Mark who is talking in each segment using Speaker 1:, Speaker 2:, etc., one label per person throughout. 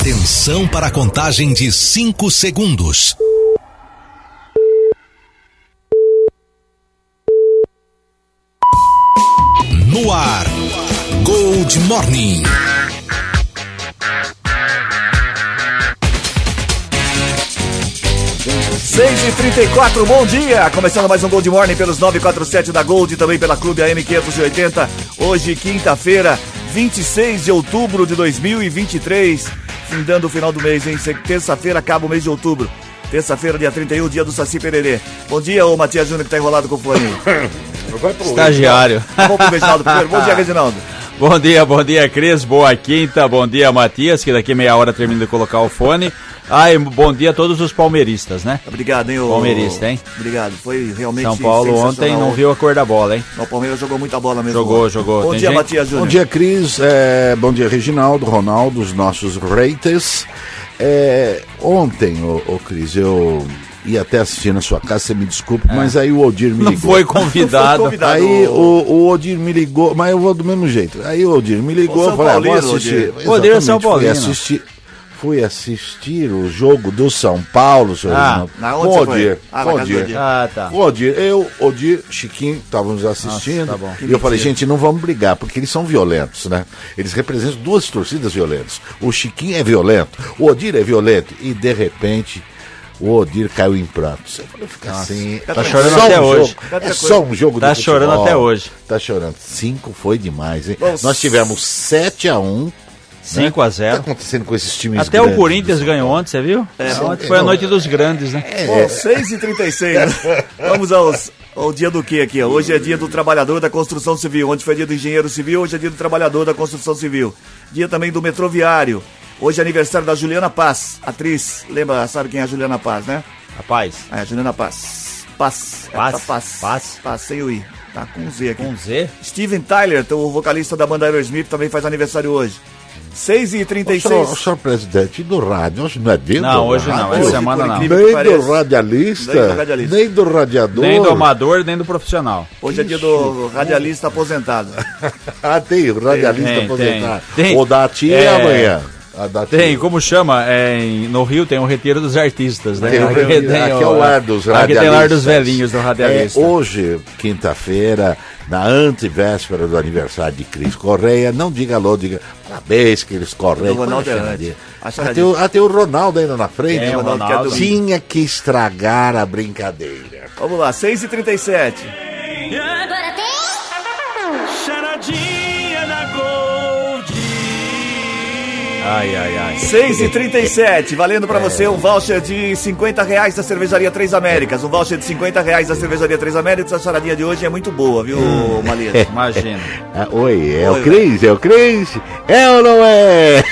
Speaker 1: Atenção para a contagem de 5 segundos. No ar, Gold Morning.
Speaker 2: Seis e trinta bom dia! Começando mais um Gold Morning pelos 947 da Gold e também pela Clube AM 580. Hoje, quinta-feira, 26 de outubro de 2023. Findando o final do mês, hein? Terça-feira acaba o mês de outubro. Terça-feira, dia 31, dia do Saci Pererê. Bom dia, ô Matias Júnior, que tá enrolado com o fone.
Speaker 3: Estagiário.
Speaker 2: Vamos pro Reginaldo primeiro. Bom dia, Reginaldo.
Speaker 3: Bom dia, bom dia, Cris. Boa quinta. Bom dia, Matias, que daqui meia hora termina de colocar o fone. Ai, bom dia a todos os palmeiristas, né?
Speaker 2: Obrigado, hein, ô...
Speaker 3: Palmeirista, hein?
Speaker 2: Obrigado, foi realmente
Speaker 3: São Paulo ontem não viu a cor da bola, hein?
Speaker 2: O Palmeiras jogou muita bola mesmo.
Speaker 3: Jogou, jogou.
Speaker 2: Bom
Speaker 3: Tem
Speaker 2: dia,
Speaker 3: gente-
Speaker 2: Matias Júnior.
Speaker 4: Bom dia, Cris. É, bom dia, Reginaldo, Ronaldo, os nossos raters. É, ontem, ô, ô, Cris, eu ia até assistir na sua casa, você me desculpa, mas aí o Odir me
Speaker 3: É. Não
Speaker 4: ligou.
Speaker 3: foi convidado.
Speaker 2: Não foi convidado.
Speaker 4: Aí o, o Odir me ligou, mas eu vou do mesmo jeito. Aí o Odir me ligou, eu falei, ah, vou
Speaker 2: Paulino,
Speaker 4: assistir.
Speaker 2: Odir.
Speaker 3: Odir é São
Speaker 4: Exatamente, fui
Speaker 3: Paulino.
Speaker 4: assistir. Fui assistir o jogo do São Paulo, senhor
Speaker 3: Ah,
Speaker 2: na
Speaker 4: com
Speaker 2: onde
Speaker 4: o
Speaker 2: você foi?
Speaker 4: Odir.
Speaker 2: Ah,
Speaker 4: com o
Speaker 2: do
Speaker 4: Odir.
Speaker 3: Ah, tá.
Speaker 4: O Odir, eu, Odir, Chiquinho, estávamos assistindo.
Speaker 3: Nossa, tá bom.
Speaker 4: E eu falei, gente, não vamos brigar, porque eles são violentos, né? Eles representam duas torcidas violentas. O Chiquinho é violento, o Odir é violento. E de repente, o Odir caiu em prantos. Eu falei, fica assim.
Speaker 3: Tá
Speaker 4: é
Speaker 3: chorando
Speaker 4: só
Speaker 3: até
Speaker 4: um
Speaker 3: hoje.
Speaker 4: É só um jogo
Speaker 3: Tá
Speaker 4: de futebol.
Speaker 3: chorando até hoje.
Speaker 4: Tá chorando. Cinco foi demais, hein?
Speaker 2: Bom,
Speaker 4: Nós tivemos 7 a 1
Speaker 3: 5 a
Speaker 4: O que tá
Speaker 3: 0
Speaker 4: acontecendo com esses times
Speaker 3: Até o
Speaker 4: grandes?
Speaker 3: Corinthians ganhou ontem, você viu? ontem foi a noite dos grandes, né?
Speaker 2: Bom, 6 e 36 né? Vamos aos, ao dia do que aqui? Hoje é dia do trabalhador da construção civil. Ontem foi dia do engenheiro civil, hoje é dia do trabalhador da construção civil. Dia também do metroviário. Hoje é aniversário da Juliana Paz, atriz. Lembra, sabe quem é a Juliana Paz, né?
Speaker 3: Rapaz,
Speaker 2: É, a Juliana Paz. Paz. É,
Speaker 3: Paz?
Speaker 2: tá Paz.
Speaker 3: Paz?
Speaker 2: Paz, sem o I. Tá com um Z aqui.
Speaker 3: com Z?
Speaker 2: Steven Tyler, o vocalista da banda Aerosmith, também faz aniversário hoje. 6 e
Speaker 4: Ô,
Speaker 2: 36
Speaker 4: senhor, senhor presidente, e do rádio? Hoje não é dentro
Speaker 3: Não,
Speaker 4: do
Speaker 3: hoje não,
Speaker 4: rádio?
Speaker 3: essa
Speaker 2: Hoje,
Speaker 3: semana não.
Speaker 4: Nem do radialista,
Speaker 2: Nem do radialista.
Speaker 4: nem do radiador.
Speaker 3: Nem do amador, nem do profissional.
Speaker 2: Hoje é dia do radialista aposentado.
Speaker 4: Ah, tem, o radialista
Speaker 3: Tem,
Speaker 4: aposentado.
Speaker 3: tem, tem.
Speaker 4: O da tia
Speaker 3: É.
Speaker 4: amanhã.
Speaker 3: Tem, como chama? É, no Rio tem o Retiro dos Artistas, né?
Speaker 4: Tem o
Speaker 3: Aqui tem
Speaker 4: aqui
Speaker 3: o-
Speaker 4: é o lar dos
Speaker 3: Aqui tem o lar dos
Speaker 4: radialistas.
Speaker 3: velhinhos do radialista.
Speaker 4: É, hoje, quinta-feira, na antevéspera do aniversário de Cris Correia, não diga alô, diga parabéns, Cris Correia.
Speaker 2: O Ronaldo
Speaker 4: Põe a
Speaker 2: é
Speaker 4: charadinha.
Speaker 2: antes. A
Speaker 4: Ah, o, ah, tem o Ronaldo ainda na frente.
Speaker 3: É, o
Speaker 2: Ronaldo
Speaker 3: Ronaldo.
Speaker 4: Tinha que estragar a brincadeira.
Speaker 2: Vamos lá, 6
Speaker 3: Ai, ai, ai.
Speaker 2: 6h37, valendo pra você um voucher de 50 reais da Cervejaria Três Américas. Um voucher de 50 reais da Cervejaria Três Américas. A charadinha de hoje é muito boa, viu, hum. Maleta?
Speaker 3: Imagina.
Speaker 4: Ah, oi, é
Speaker 2: oi,
Speaker 4: o Cris, é o Cris? É ou não é?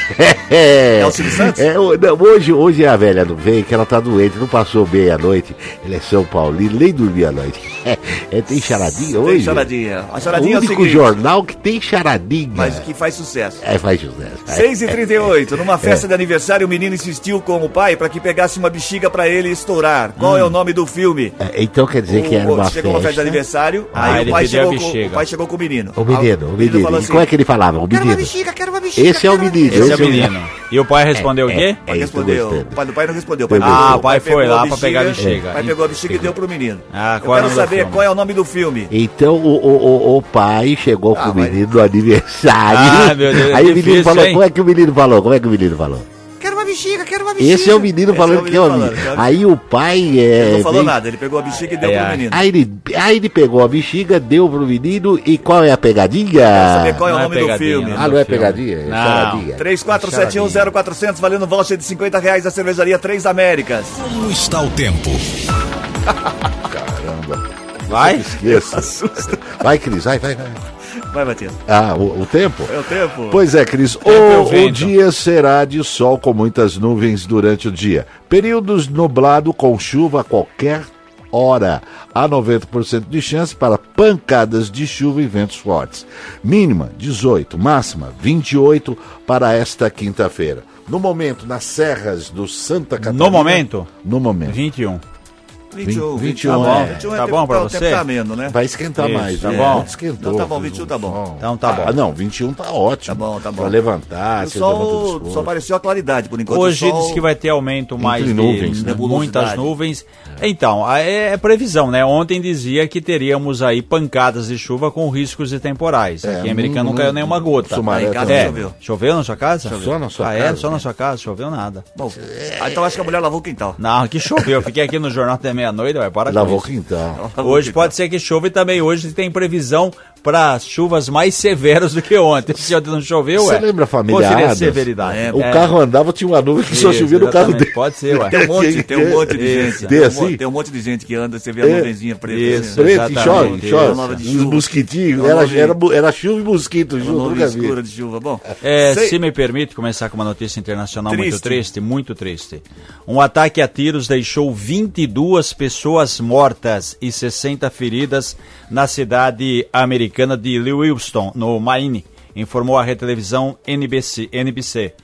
Speaker 2: É o Silvio Santos?
Speaker 4: É, hoje, hoje, é a velha não vem que ela tá doente, não passou bem a noite. Ela é São Paulino, nem dormia a noite. É, tem charadinha tem hoje?
Speaker 2: Tem charadinha. A charadinha o
Speaker 4: único
Speaker 2: é o
Speaker 4: jornal que tem charadinha.
Speaker 2: Mas que faz sucesso.
Speaker 4: É, faz sucesso.
Speaker 2: 6h38. Numa é. festa é. de aniversário, o menino insistiu com o pai para que pegasse uma bexiga para ele estourar. Qual hum. é o hum. nome do filme?
Speaker 4: É, então quer dizer
Speaker 2: o, que
Speaker 4: era uma
Speaker 2: chegou festa. Chegou uma festa de aniversário,
Speaker 3: ah,
Speaker 2: aí o pai, chegou com, o pai chegou com o menino.
Speaker 4: O menino, o menino.
Speaker 2: O
Speaker 4: menino
Speaker 2: assim,
Speaker 4: como é que ele falava? O menino.
Speaker 2: Quero uma bexiga, quero uma bexiga.
Speaker 4: Esse é o menino.
Speaker 3: É
Speaker 4: esse é o
Speaker 3: menino. E o pai respondeu o quê?
Speaker 4: O
Speaker 2: pai respondeu. O pai do pai não respondeu.
Speaker 3: Ah, o pai foi lá para pegar a bexiga.
Speaker 2: O pai pegou a bexiga e deu pro menino.
Speaker 3: Ah,
Speaker 2: eu quero saber qual é o nome do filme.
Speaker 4: Então o pai chegou com o
Speaker 2: ah,
Speaker 4: menino no aniversário.
Speaker 3: Ah, meu Deus.
Speaker 4: Aí o menino falou, como é que o menino falou? Como é que o menino falou?
Speaker 2: Quero uma bexiga, quero uma bexiga.
Speaker 4: Esse é o menino
Speaker 2: Esse
Speaker 4: falando
Speaker 2: é o
Speaker 4: que é o
Speaker 2: menino
Speaker 4: menino.
Speaker 2: falando,
Speaker 4: Aí o pai é.
Speaker 2: Ele não falou nada, ele pegou a bexiga e deu
Speaker 3: Ai,
Speaker 2: pro menino.
Speaker 4: Aí ele, aí ele pegou a bexiga, deu pro menino e qual é a pegadinha?
Speaker 2: Quero saber qual é o
Speaker 3: Não é
Speaker 2: nome do
Speaker 3: pegadinha,
Speaker 2: filme.
Speaker 4: Ah, não é
Speaker 3: filme.
Speaker 4: pegadinha? É
Speaker 3: Não.
Speaker 4: charadinha.
Speaker 2: 34710400 valendo voucher de 50 reais da cervejaria Três Américas.
Speaker 1: Como está o tempo?
Speaker 4: Caramba.
Speaker 3: Vai?
Speaker 4: Esqueça. Vai, Cris, vai, vai, vai.
Speaker 2: Vai, Matias.
Speaker 4: Ah, o, o tempo?
Speaker 2: É o tempo.
Speaker 4: Pois é, Cris.
Speaker 3: é o
Speaker 4: O, o dia será de sol com muitas nuvens durante o dia. Períodos nublado com chuva a qualquer hora. Há 90% de chance para pancadas de chuva e ventos fortes. Mínima 18, máxima 28 para esta quinta-feira. No momento, nas serras do Santa Catarina.
Speaker 3: No momento?
Speaker 4: No momento.
Speaker 3: 21.
Speaker 2: 21,
Speaker 4: 21,
Speaker 2: tá bom.
Speaker 4: é.
Speaker 2: 21
Speaker 3: Tá
Speaker 2: tempo-
Speaker 3: bom pra
Speaker 2: o tempo
Speaker 3: você?
Speaker 2: Tá ameno, né?
Speaker 4: Vai esquentar
Speaker 3: Isso,
Speaker 4: mais.
Speaker 3: tá
Speaker 4: né?
Speaker 3: bom.
Speaker 4: Esquentou.
Speaker 2: Então tá bom, 21 tá bom.
Speaker 3: Então tá bom.
Speaker 4: Ah, não, 21 tá ótimo.
Speaker 2: Tá bom, tá bom.
Speaker 4: Pra levantar,
Speaker 2: O sol só apareceu a claridade, por enquanto.
Speaker 3: Hoje
Speaker 2: sol...
Speaker 3: diz que vai ter aumento mais de
Speaker 4: nuvens, né?
Speaker 3: muitas nuvens. Então, é, é previsão, né? Ontem dizia que teríamos aí pancadas de chuva com riscos de temporais.
Speaker 4: É,
Speaker 3: Aqui em Americana não, caiu nenhuma gota.
Speaker 4: Sumaré
Speaker 2: Aí em casa
Speaker 3: é,
Speaker 2: choveu.
Speaker 3: choveu na sua casa?
Speaker 4: Só na sua
Speaker 3: ah, é?
Speaker 4: casa,
Speaker 3: Só
Speaker 4: né?
Speaker 3: na sua casa? Choveu nada.
Speaker 2: Bom, ah, então acho que a mulher lavou o quintal.
Speaker 3: Não, que choveu. Eu fiquei aqui no jornal até meia-noite, vai para
Speaker 4: Lavou o
Speaker 3: isso.
Speaker 4: quintal.
Speaker 3: Hoje pode ser que chova e também hoje tem previsão para chuvas mais severas do que ontem. Se ontem não choveu,
Speaker 4: Você
Speaker 3: ué.
Speaker 4: lembra a família Adams?
Speaker 3: severidade?
Speaker 2: É,
Speaker 4: O
Speaker 3: É.
Speaker 4: carro andava, tinha uma nuvem que só
Speaker 3: Isso,
Speaker 4: chovia no carro dele.
Speaker 3: Pode ser, ué.
Speaker 2: Tem um monte, tem um monte de gente.
Speaker 4: Tem
Speaker 2: Tem, um
Speaker 4: assim?
Speaker 2: monte, tem um monte de gente que anda, você vê a
Speaker 4: É.
Speaker 2: nuvenzinha preta.
Speaker 3: Isso,
Speaker 2: assim,
Speaker 4: chove,
Speaker 3: isso.
Speaker 4: chove. Os mosquitinhos, era, era, era chuva e mosquito
Speaker 2: Uma
Speaker 4: junto,
Speaker 2: nuvem escura de chuva. Bom,
Speaker 3: É, se me permite começar com uma notícia internacional muito
Speaker 2: Triste.
Speaker 3: triste, muito triste. Um ataque a tiros deixou 22 pessoas mortas e 60 feridas na cidade americana de Lewiston, no Maine, informou a rede televisão NBC. NBC.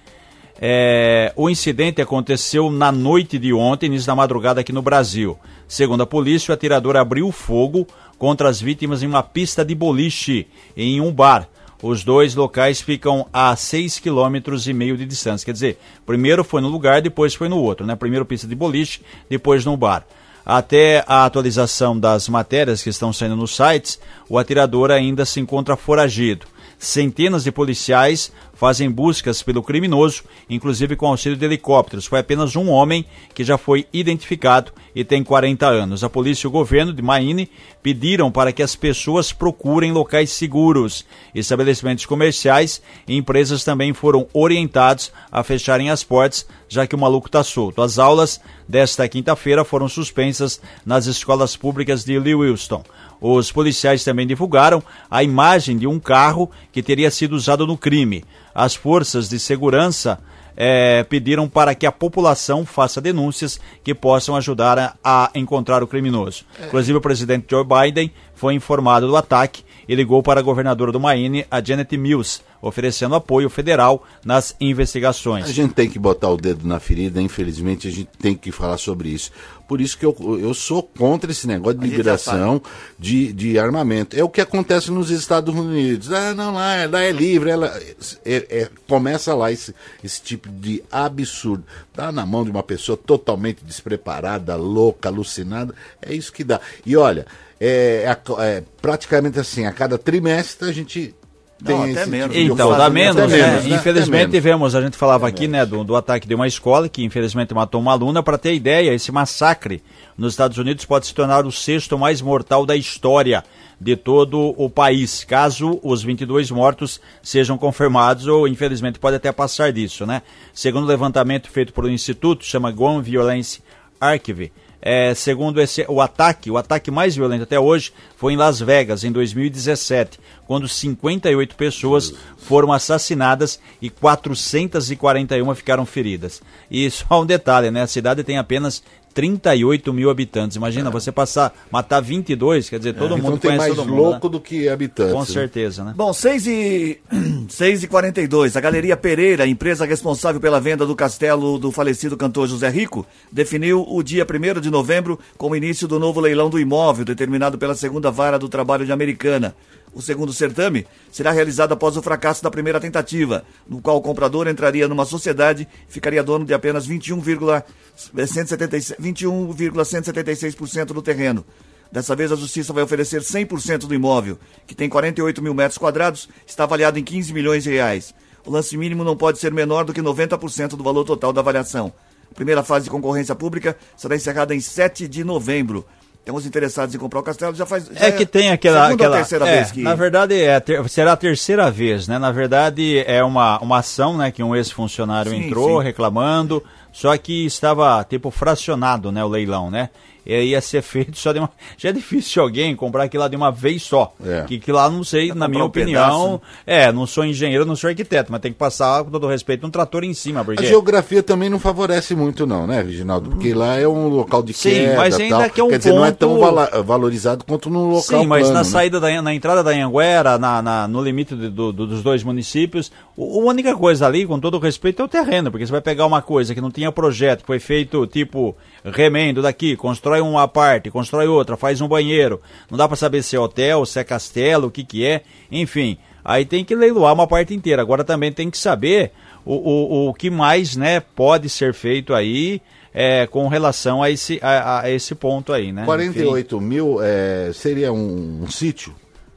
Speaker 3: É, o incidente aconteceu na noite de ontem, início da madrugada aqui no Brasil. Segundo a polícia, o atirador abriu fogo contra as vítimas em uma pista de boliche em um bar. Os dois locais ficam a 6 km e meio de distância. Quer dizer, primeiro foi no lugar, depois foi no outro, né? Primeiro pista de boliche, depois no bar. Até a atualização das matérias que estão saindo nos sites, o atirador ainda se encontra foragido. Centenas de policiais fazem buscas pelo criminoso, inclusive com auxílio de helicópteros. Foi apenas um homem que já foi identificado e tem 40 anos. A polícia e o governo de Maine pediram para que as pessoas procurem locais seguros. Estabelecimentos comerciais e empresas também foram orientados a fecharem as portas, já que o maluco está solto. As aulas desta quinta-feira foram suspensas nas escolas públicas de Lewiston. Os policiais também divulgaram a imagem de um carro que teria sido usado no crime. As forças de segurança eh, pediram para que a população faça denúncias que possam ajudar a, a encontrar o criminoso. Inclusive, o presidente Joe Biden foi informado do ataque e ligou para a governadora do Maine, a Janet Mills, oferecendo apoio federal nas investigações.
Speaker 4: A gente tem que botar o dedo na ferida, infelizmente a gente tem que falar sobre isso. Por isso que eu, eu sou contra esse negócio de liberação de, de armamento. É o que acontece nos Estados Unidos. Ah, não, lá, lá é livre. Ela, é- é- começa lá esse, esse tipo de absurdo. Dá na mão de uma pessoa totalmente despreparada, louca, alucinada. É isso que dá. E olha, é, é- é praticamente assim, a cada trimestre a gente
Speaker 2: Não, até
Speaker 4: esse
Speaker 2: menos.
Speaker 4: tipo
Speaker 3: Então, dá
Speaker 2: Até
Speaker 3: menos,
Speaker 2: menos,
Speaker 3: né?
Speaker 4: né? Até
Speaker 3: Infelizmente tivemos, a gente falava aqui, né, do, do ataque de uma escola que infelizmente matou uma aluna. Para ter ideia, esse massacre nos Estados Unidos pode se tornar o sexto mais mortal da história de todo o país, caso os 22 mortos sejam confirmados ou infelizmente pode até passar disso, né? Segundo o levantamento feito por um instituto, chama Gun Violence Archive, é, segundo esse, o ataque, o ataque mais violento até hoje foi em Las Vegas, em 2017, quando 58 pessoas foram assassinadas e 441 ficaram feridas. E só um detalhe, né? A cidade tem apenas 38 mil habitantes. Imagina, você passar, matar 22, quer dizer, todo
Speaker 4: então
Speaker 3: mundo
Speaker 4: tem
Speaker 3: conhece
Speaker 4: mais
Speaker 3: todo mundo.
Speaker 4: louco
Speaker 3: né?
Speaker 4: do que habitantes.
Speaker 3: Com
Speaker 4: né?
Speaker 3: certeza, né?
Speaker 2: Bom, 6 e, 6 e 42 a Galeria Pereira, empresa responsável pela venda do castelo do falecido cantor José Rico, definiu o dia 1 de novembro como início do novo leilão do imóvel, determinado pela segunda vara do trabalho de Americana. O segundo certame será realizado após o fracasso da primeira tentativa, no qual o comprador entraria numa sociedade e ficaria dono de apenas 21,176% 21,176% do terreno. Dessa vez, a Justiça vai oferecer 100% do imóvel, que tem 48 mil metros quadrados, está avaliado em 15 milhões de reais. O lance mínimo não pode ser menor do que 90% do valor total da avaliação. A primeira fase de concorrência pública será encerrada em 7 de novembro. Então, os interessados em comprar o castelo já faz. já
Speaker 3: É que tem aquela.
Speaker 2: segunda
Speaker 3: aquela
Speaker 2: ou terceira
Speaker 3: é,
Speaker 2: vez que.
Speaker 3: Na verdade, é, ter- será a terceira vez, né? Na verdade, é uma, uma ação, né? Que um ex-funcionário entrou
Speaker 2: sim.
Speaker 3: reclamando, só que estava, tipo, fracionado, né? O leilão, né? E aí ia ser feito só de uma. Já é difícil alguém comprar aquilo lá de uma vez só.
Speaker 4: É.
Speaker 3: Que, que lá, não sei, na
Speaker 2: comprar
Speaker 3: minha
Speaker 2: um
Speaker 3: opinião. É, não sou engenheiro, não sou arquiteto, mas tem que passar, com todo respeito, um trator em cima,
Speaker 4: A
Speaker 3: porque.
Speaker 4: geografia também não favorece muito, não, né, Reginaldo? Porque lá é um local de
Speaker 3: Sim,
Speaker 4: queda
Speaker 3: mas ainda
Speaker 4: tal.
Speaker 3: que é um
Speaker 4: Quer dizer, não é tão vala- valorizado quanto no local
Speaker 3: Sim, mas
Speaker 4: plano,
Speaker 3: na
Speaker 4: né?
Speaker 3: saída da na entrada da Anhanguera, na, na- no limite do- do- do- dos dois municípios, o- a única coisa ali, com todo respeito, é o terreno, porque você vai pegar uma coisa que não tinha projeto, que foi feito tipo remendo daqui, constrói uma parte, constrói outra, faz um banheiro, não dá para saber se é hotel, se é castelo, o que que é, enfim, aí tem que leiloar uma parte inteira. Agora também tem que saber o, o, o que mais, né, pode ser feito aí. é, com relação a esse, a, a esse ponto aí, né? Enfim.
Speaker 4: 48 mil é, seria um, um sítio?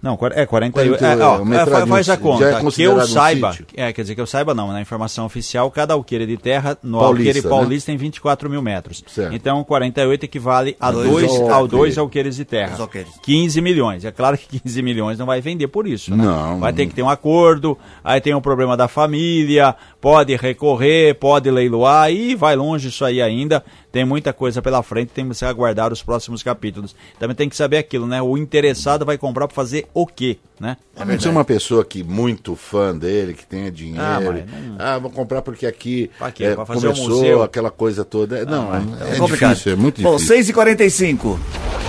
Speaker 3: Não, é 48.
Speaker 4: 48,
Speaker 3: É, ó,
Speaker 4: é,
Speaker 3: faz a
Speaker 4: já é
Speaker 3: conta. que eu
Speaker 4: um
Speaker 3: saiba,
Speaker 4: sítio?
Speaker 3: é, quer dizer que eu saiba não, na informação oficial, cada alqueire de terra no
Speaker 4: Paulista,
Speaker 3: alqueire
Speaker 4: né?
Speaker 3: paulista tem 24 mil metros.
Speaker 4: Certo.
Speaker 3: Então 48 equivale a
Speaker 2: Dois
Speaker 3: dois,
Speaker 4: alqueires.
Speaker 3: ao dois alqueires de terra.
Speaker 2: Alqueires.
Speaker 3: 15 milhões. É claro que 15 milhões não vai vender por isso, né?
Speaker 4: Não.
Speaker 3: Vai ter que ter um acordo, aí tem um problema da família, pode recorrer, pode leiloar e vai longe isso aí ainda. Tem muita coisa pela frente, tem que aguardar os próximos capítulos. Também tem que saber aquilo, né? O interessado vai comprar para fazer o quê, né?
Speaker 4: A não ser uma pessoa que muito fã dele, que tenha dinheiro.
Speaker 3: Ah,
Speaker 4: Ah, vou comprar porque aqui
Speaker 3: Pra quê?
Speaker 4: é,
Speaker 3: Pra fazer um
Speaker 4: começou
Speaker 3: museu?
Speaker 4: aquela coisa toda. não, é,
Speaker 2: É complicado.
Speaker 4: difícil, é muito
Speaker 2: Bom,
Speaker 4: difícil.
Speaker 2: 6h45.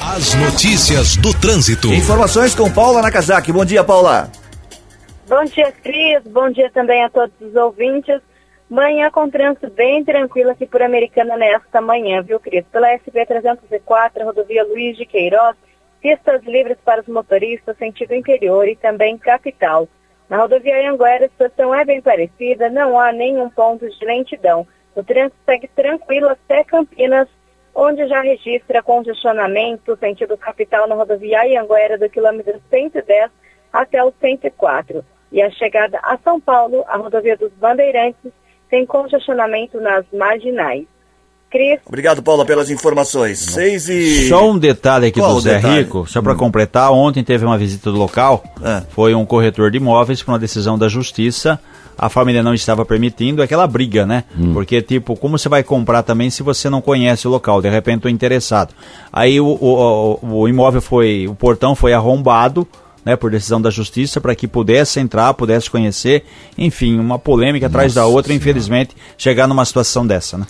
Speaker 1: As notícias do trânsito.
Speaker 2: Informações com Paula Nakazaki. Bom dia, Paula.
Speaker 5: Bom dia, Cris. Bom dia também a todos os ouvintes. Manhã com trânsito bem tranquilo aqui por Americana nesta manhã, viu, Cris? Pela SP 304, rodovia Luiz de Queiroz, pistas livres para os motoristas, sentido interior e também capital. Na rodovia Anguera, a situação é bem parecida, não há nenhum ponto de lentidão. O trânsito segue tranquilo até Campinas, onde já registra congestionamento, sentido capital na rodovia Anguera, do quilômetro 110 até o 104. E a chegada a São Paulo, a rodovia dos Bandeirantes, tem congestionamento nas marginais. Cris,
Speaker 2: Obrigado, Paula, pelas informações. 6 e...
Speaker 3: Só um detalhe aqui
Speaker 2: Qual
Speaker 3: do
Speaker 2: o
Speaker 3: Zé
Speaker 2: detalhe?
Speaker 3: Rico, só para completar, ontem teve uma visita do local,
Speaker 2: Ah.
Speaker 3: foi um corretor de imóveis por uma decisão da justiça, a família não estava permitindo, aquela briga, né? Porque, tipo, como você vai comprar também se você não conhece o local, de repente estou interessado. Aí o, o, o- o imóvel foi, o portão foi arrombado, né, por decisão da justiça, para que pudesse entrar, pudesse conhecer, enfim, uma polêmica atrás da outra, infelizmente, chegar numa situação dessa, né?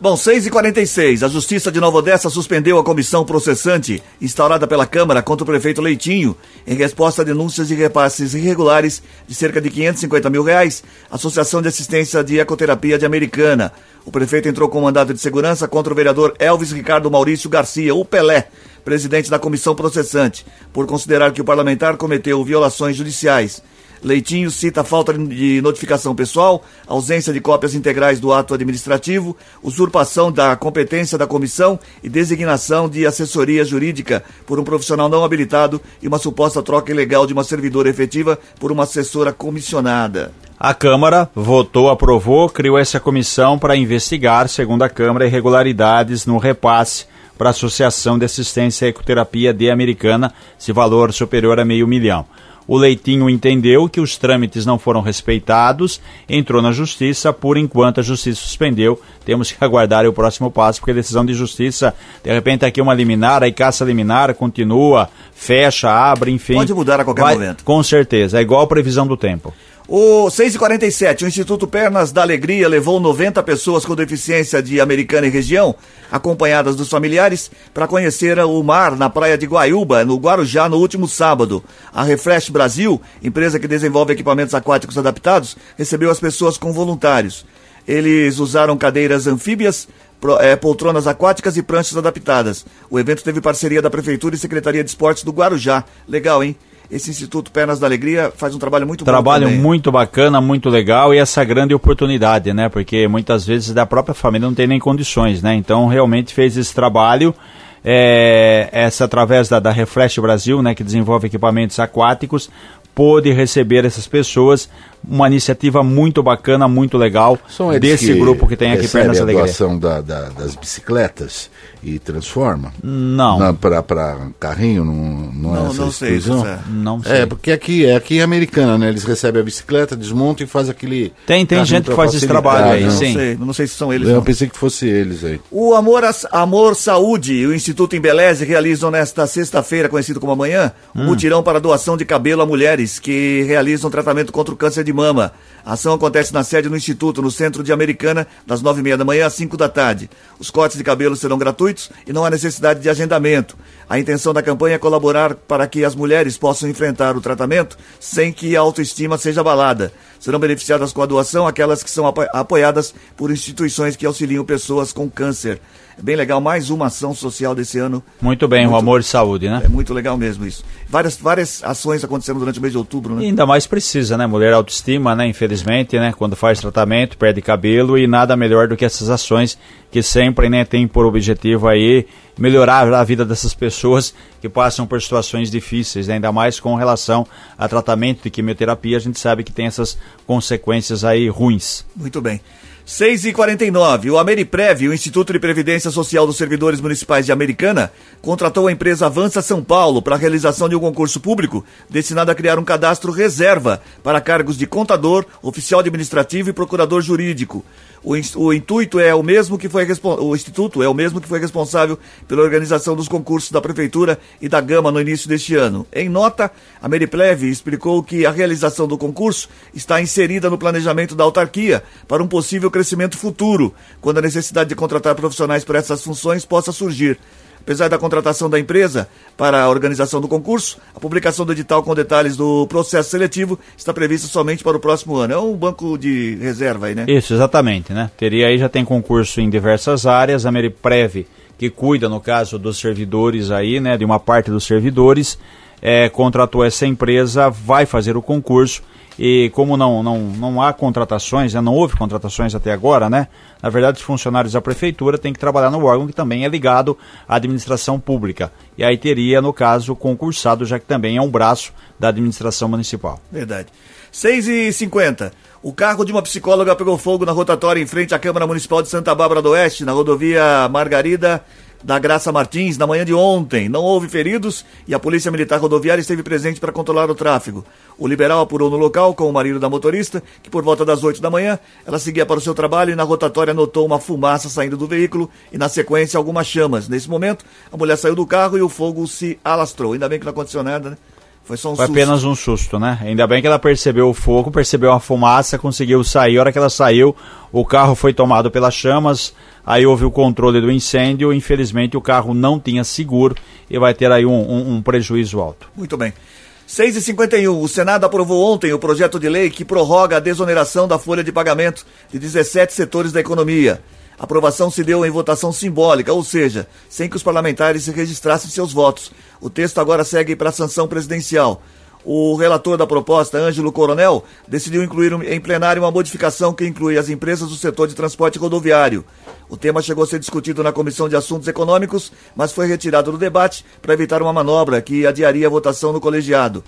Speaker 2: Bom, 6 e 46 A Justiça de Nova Odessa suspendeu a comissão processante instaurada pela Câmara contra o prefeito Leitinho em resposta a denúncias de repasses irregulares de cerca de 550 mil reais à Associação de Assistência de Ecoterapia de Americana. O prefeito entrou com mandado de segurança contra o vereador Elvis Ricardo Maurício Garcia, o Pelé, presidente da comissão processante, por considerar que o parlamentar cometeu violações judiciais. Leitinho cita falta de notificação pessoal, ausência de cópias integrais do ato administrativo, usurpação da competência da comissão e designação de assessoria jurídica por um profissional não habilitado e uma suposta troca ilegal de uma servidora efetiva por uma assessora comissionada.
Speaker 3: A Câmara votou, aprovou, criou essa comissão para investigar, segundo a Câmara, irregularidades no repasse para a Associação de Assistência à Ecoterapia de Americana, esse valor superior a meio milhão. O Leitinho entendeu que os trâmites não foram respeitados, entrou na justiça, por enquanto a justiça suspendeu. Temos que aguardar o próximo passo, porque a decisão de justiça, de repente aqui uma liminar, aí caça liminar, continua, fecha, abre, enfim.
Speaker 2: Pode mudar a qualquer
Speaker 3: Vai-
Speaker 2: momento.
Speaker 3: Com certeza, é igual a previsão do tempo.
Speaker 2: O 6h47, o Instituto Pernas da Alegria levou 90 pessoas com deficiência de Americana e região, acompanhadas dos familiares, para conhecer o mar na praia de Guaiúba, no Guarujá, no último sábado. A Refresh Brasil, empresa que desenvolve equipamentos aquáticos adaptados, recebeu as pessoas com voluntários. Eles usaram cadeiras anfíbias, eh, poltronas aquáticas e pranchas adaptadas. O evento teve parceria da Prefeitura e Secretaria de Esportes do Guarujá. Legal, hein? Esse Instituto Pernas da Alegria faz um trabalho muito
Speaker 3: Trabalho
Speaker 2: bom também.
Speaker 3: muito bacana, muito legal e essa grande oportunidade, né? Porque muitas vezes da própria família não tem nem condições, né? Então realmente fez esse trabalho, é, essa através da, da Refresh Brasil, né? Que desenvolve equipamentos aquáticos, pôde receber essas pessoas, uma iniciativa muito bacana, muito legal desse grupo que tem aqui Pernas
Speaker 4: a
Speaker 3: Alegria.
Speaker 4: doação da, da- das bicicletas e transforma?
Speaker 3: Não,
Speaker 4: Para carrinho, não, não, é
Speaker 2: Não,
Speaker 4: essa
Speaker 2: não sei? José.
Speaker 3: não sei.
Speaker 4: É, porque aqui é aqui é americana, né? Eles recebem a bicicleta, desmontam e faz aquele.
Speaker 3: Tem- tem gente que faz esse trabalho aí,
Speaker 4: né?
Speaker 2: Não
Speaker 3: sim.
Speaker 2: sei, não sei se são eles.
Speaker 4: Eu
Speaker 2: não.
Speaker 4: pensei que fosse eles aí.
Speaker 2: O Amor, Amor Saúde e o Instituto Embeleze realizam nesta sexta-feira, conhecido como amanhã, um mutirão para doação de cabelo a mulheres que realizam tratamento contra o câncer de mama. A ação acontece na sede do Instituto, no centro de Americana, das nove e meia da manhã às cinco da tarde. Os cortes de cabelo serão gratuitos e não há necessidade de agendamento. A intenção da campanha é colaborar para que as mulheres possam enfrentar o tratamento sem que a autoestima seja abalada. Serão beneficiadas com a doação aquelas que são apo apoiadas por instituições que auxiliam pessoas com câncer. É bem legal, mais uma ação social desse ano.
Speaker 3: Muito bem, muito, o amor e saúde, né?
Speaker 2: É muito legal mesmo isso. Várias, várias ações acontecendo durante o mês de outubro, né?
Speaker 3: E ainda mais precisa, né? Mulher autoestima, né? Infelizmente, né? Quando faz tratamento, perde cabelo e nada melhor do que essas ações que sempre, né, tem por objetivo aí melhorar a vida dessas pessoas que passam por situações difíceis, né? ainda mais com relação a tratamento de quimioterapia, a gente sabe que tem essas consequências aí ruins.
Speaker 2: Muito bem. 6 e 49 o Ameriprev, o Instituto de Previdência Social dos Servidores Municipais de Americana, contratou a empresa Avança São Paulo para a realização de um concurso público destinado a criar um cadastro reserva para cargos de contador, oficial administrativo e procurador jurídico. O, intuito é o mesmo que foi o instituto é o mesmo que foi responsável pela organização dos concursos da prefeitura e da Gama no início deste ano. Em nota, a Meripleve explicou que a realização do concurso está inserida no planejamento da autarquia para um possível crescimento futuro, quando a necessidade de contratar profissionais para essas funções possa surgir. Apesar da contratação da empresa para a organização do concurso, a publicação do edital com detalhes do processo seletivo está prevista somente para o próximo ano. É um banco de reserva aí, né?
Speaker 3: Isso, exatamente, né? Teria aí, já tem concurso em diversas áreas, a Meriprev, que cuida, no caso, dos servidores aí, né, de uma parte dos servidores, é, contratou essa empresa, vai fazer o concurso e como não, não, não há contratações, né, não houve contratações até agora, né? Na verdade, os funcionários da prefeitura têm que trabalhar no órgão que também é ligado à administração pública. E aí teria, no caso, concursado, já que também é um braço da administração municipal.
Speaker 2: Verdade. 6 e 50 O carro de uma psicóloga pegou fogo na rotatória em frente à Câmara Municipal de Santa Bárbara do Oeste, na rodovia Margarida da Graça Martins na manhã de ontem. Não houve feridos e a Polícia Militar Rodoviária esteve presente para controlar o tráfego. O liberal apurou no local com o marido da motorista, que por volta das 8 da manhã ela seguia para o seu trabalho e na rotatória notou uma fumaça saindo do veículo e na sequência algumas chamas. Nesse momento, a mulher saiu do carro e o fogo se alastrou. Ainda bem que não aconteceu nada, né?
Speaker 3: Foi só um Foi susto. apenas um susto, né? Ainda bem que ela percebeu o fogo, percebeu a fumaça, conseguiu sair. A hora que ela saiu, o carro foi tomado pelas chamas, aí houve o controle do incêndio. Infelizmente, o carro não tinha seguro e vai ter aí um, um, um prejuízo alto.
Speaker 2: Muito bem. 6h51, o Senado aprovou ontem o projeto de lei que prorroga a desoneração da folha de pagamento de 17 setores da economia. A aprovação se deu em votação simbólica, ou seja, sem que os parlamentares registrassem seus votos. O texto agora segue para a sanção presidencial. O relator da proposta, Ângelo Coronel, decidiu incluir em plenário uma modificação que inclui as empresas do setor de transporte rodoviário. O tema chegou a ser discutido na Comissão de Assuntos Econômicos, mas foi retirado do debate para evitar uma manobra que adiaria a votação no colegiado.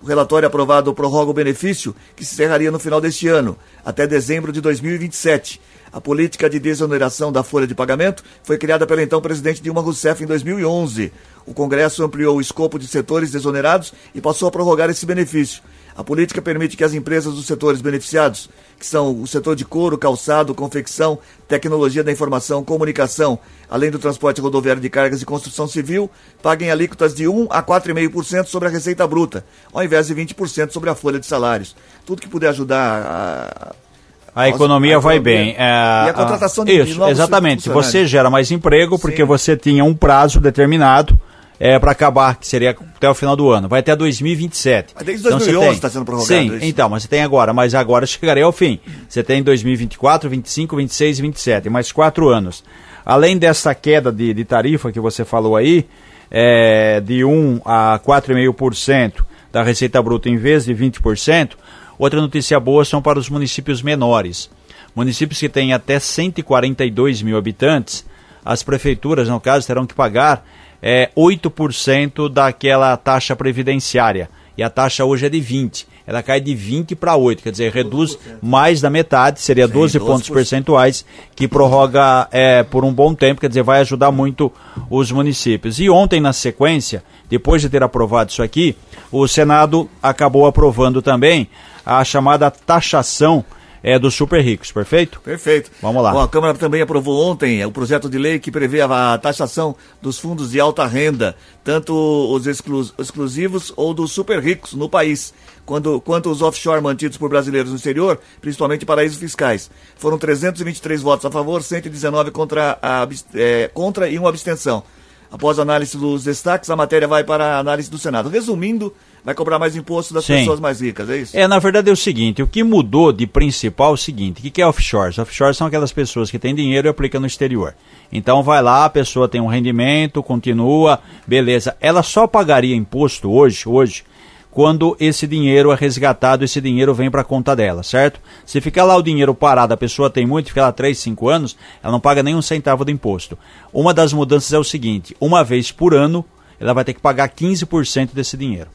Speaker 2: O relatório aprovado prorroga o benefício, que se encerraria no final deste ano, até dezembro de 2027. A política de desoneração da folha de pagamento foi criada pelo então presidente Dilma Rousseff em 2011. O Congresso ampliou o escopo de setores desonerados e passou a prorrogar esse benefício. A política permite que as empresas dos setores beneficiados, que são o setor de couro, calçado, confecção, tecnologia da informação, comunicação, além do transporte rodoviário de cargas e construção civil, paguem alíquotas de 1 a 4,5% sobre a receita bruta, ao invés de 20% sobre a folha de salários. Tudo que puder ajudar a
Speaker 3: a economia a vai economia. bem.
Speaker 2: É, e a contratação de,
Speaker 3: Isso, exatamente. Você gera mais emprego porque Sim. você tinha um prazo determinado é, para acabar, que seria até o final do ano. Vai até 2027.
Speaker 2: Mas desde 2011 está então, sendo prorrogado
Speaker 3: Sim, isso. então, mas você tem agora, mas agora chegaria ao fim. Você tem 2024, 25, 26 e 27, mais quatro anos. Além dessa queda de, de tarifa que você falou aí, é, de 1 a 4,5% da receita bruta em vez de 20%, Outra notícia boa são para os municípios menores. Municípios que têm até 142 mil habitantes, as prefeituras, no caso, terão que pagar é, 8% daquela taxa previdenciária. E a taxa hoje é de 20%. Ela cai de 20% para 8%, quer dizer, reduz mais da metade, seria Sim, 12 pontos percentuais, que prorroga é, por um bom tempo, quer dizer, vai ajudar muito os municípios. E ontem, na sequência, depois de ter aprovado isso aqui, o Senado acabou aprovando também a chamada taxação é, dos super ricos, perfeito?
Speaker 2: Perfeito.
Speaker 3: Vamos lá.
Speaker 2: Bom, a Câmara também aprovou ontem o projeto de lei que prevê a, taxação dos fundos de alta renda, tanto os exclu- exclusivos ou dos super ricos no país, quando, quanto os offshore mantidos por brasileiros no exterior, principalmente paraísos fiscais. Foram 323 votos a favor, 119 contra, a, é, contra e uma abstenção. Após a análise dos destaques, a matéria vai para a análise do Senado. Resumindo, vai cobrar mais imposto das
Speaker 3: Sim.
Speaker 2: pessoas mais ricas, é isso?
Speaker 3: É, na verdade é o seguinte, o que mudou de principal é o seguinte, o que que é offshores? Offshores são aquelas pessoas que têm dinheiro e aplicam no exterior. Então vai lá, a pessoa tem um rendimento, continua, beleza. Ela só pagaria imposto hoje, hoje, quando esse dinheiro é resgatado, esse dinheiro vem para a conta dela, certo? Se ficar lá o dinheiro parado, a pessoa tem muito, fica lá 3, 5 anos, ela não paga nenhum centavo de imposto. Uma das mudanças é o seguinte, uma vez por ano, ela vai ter que pagar 15% desse dinheiro.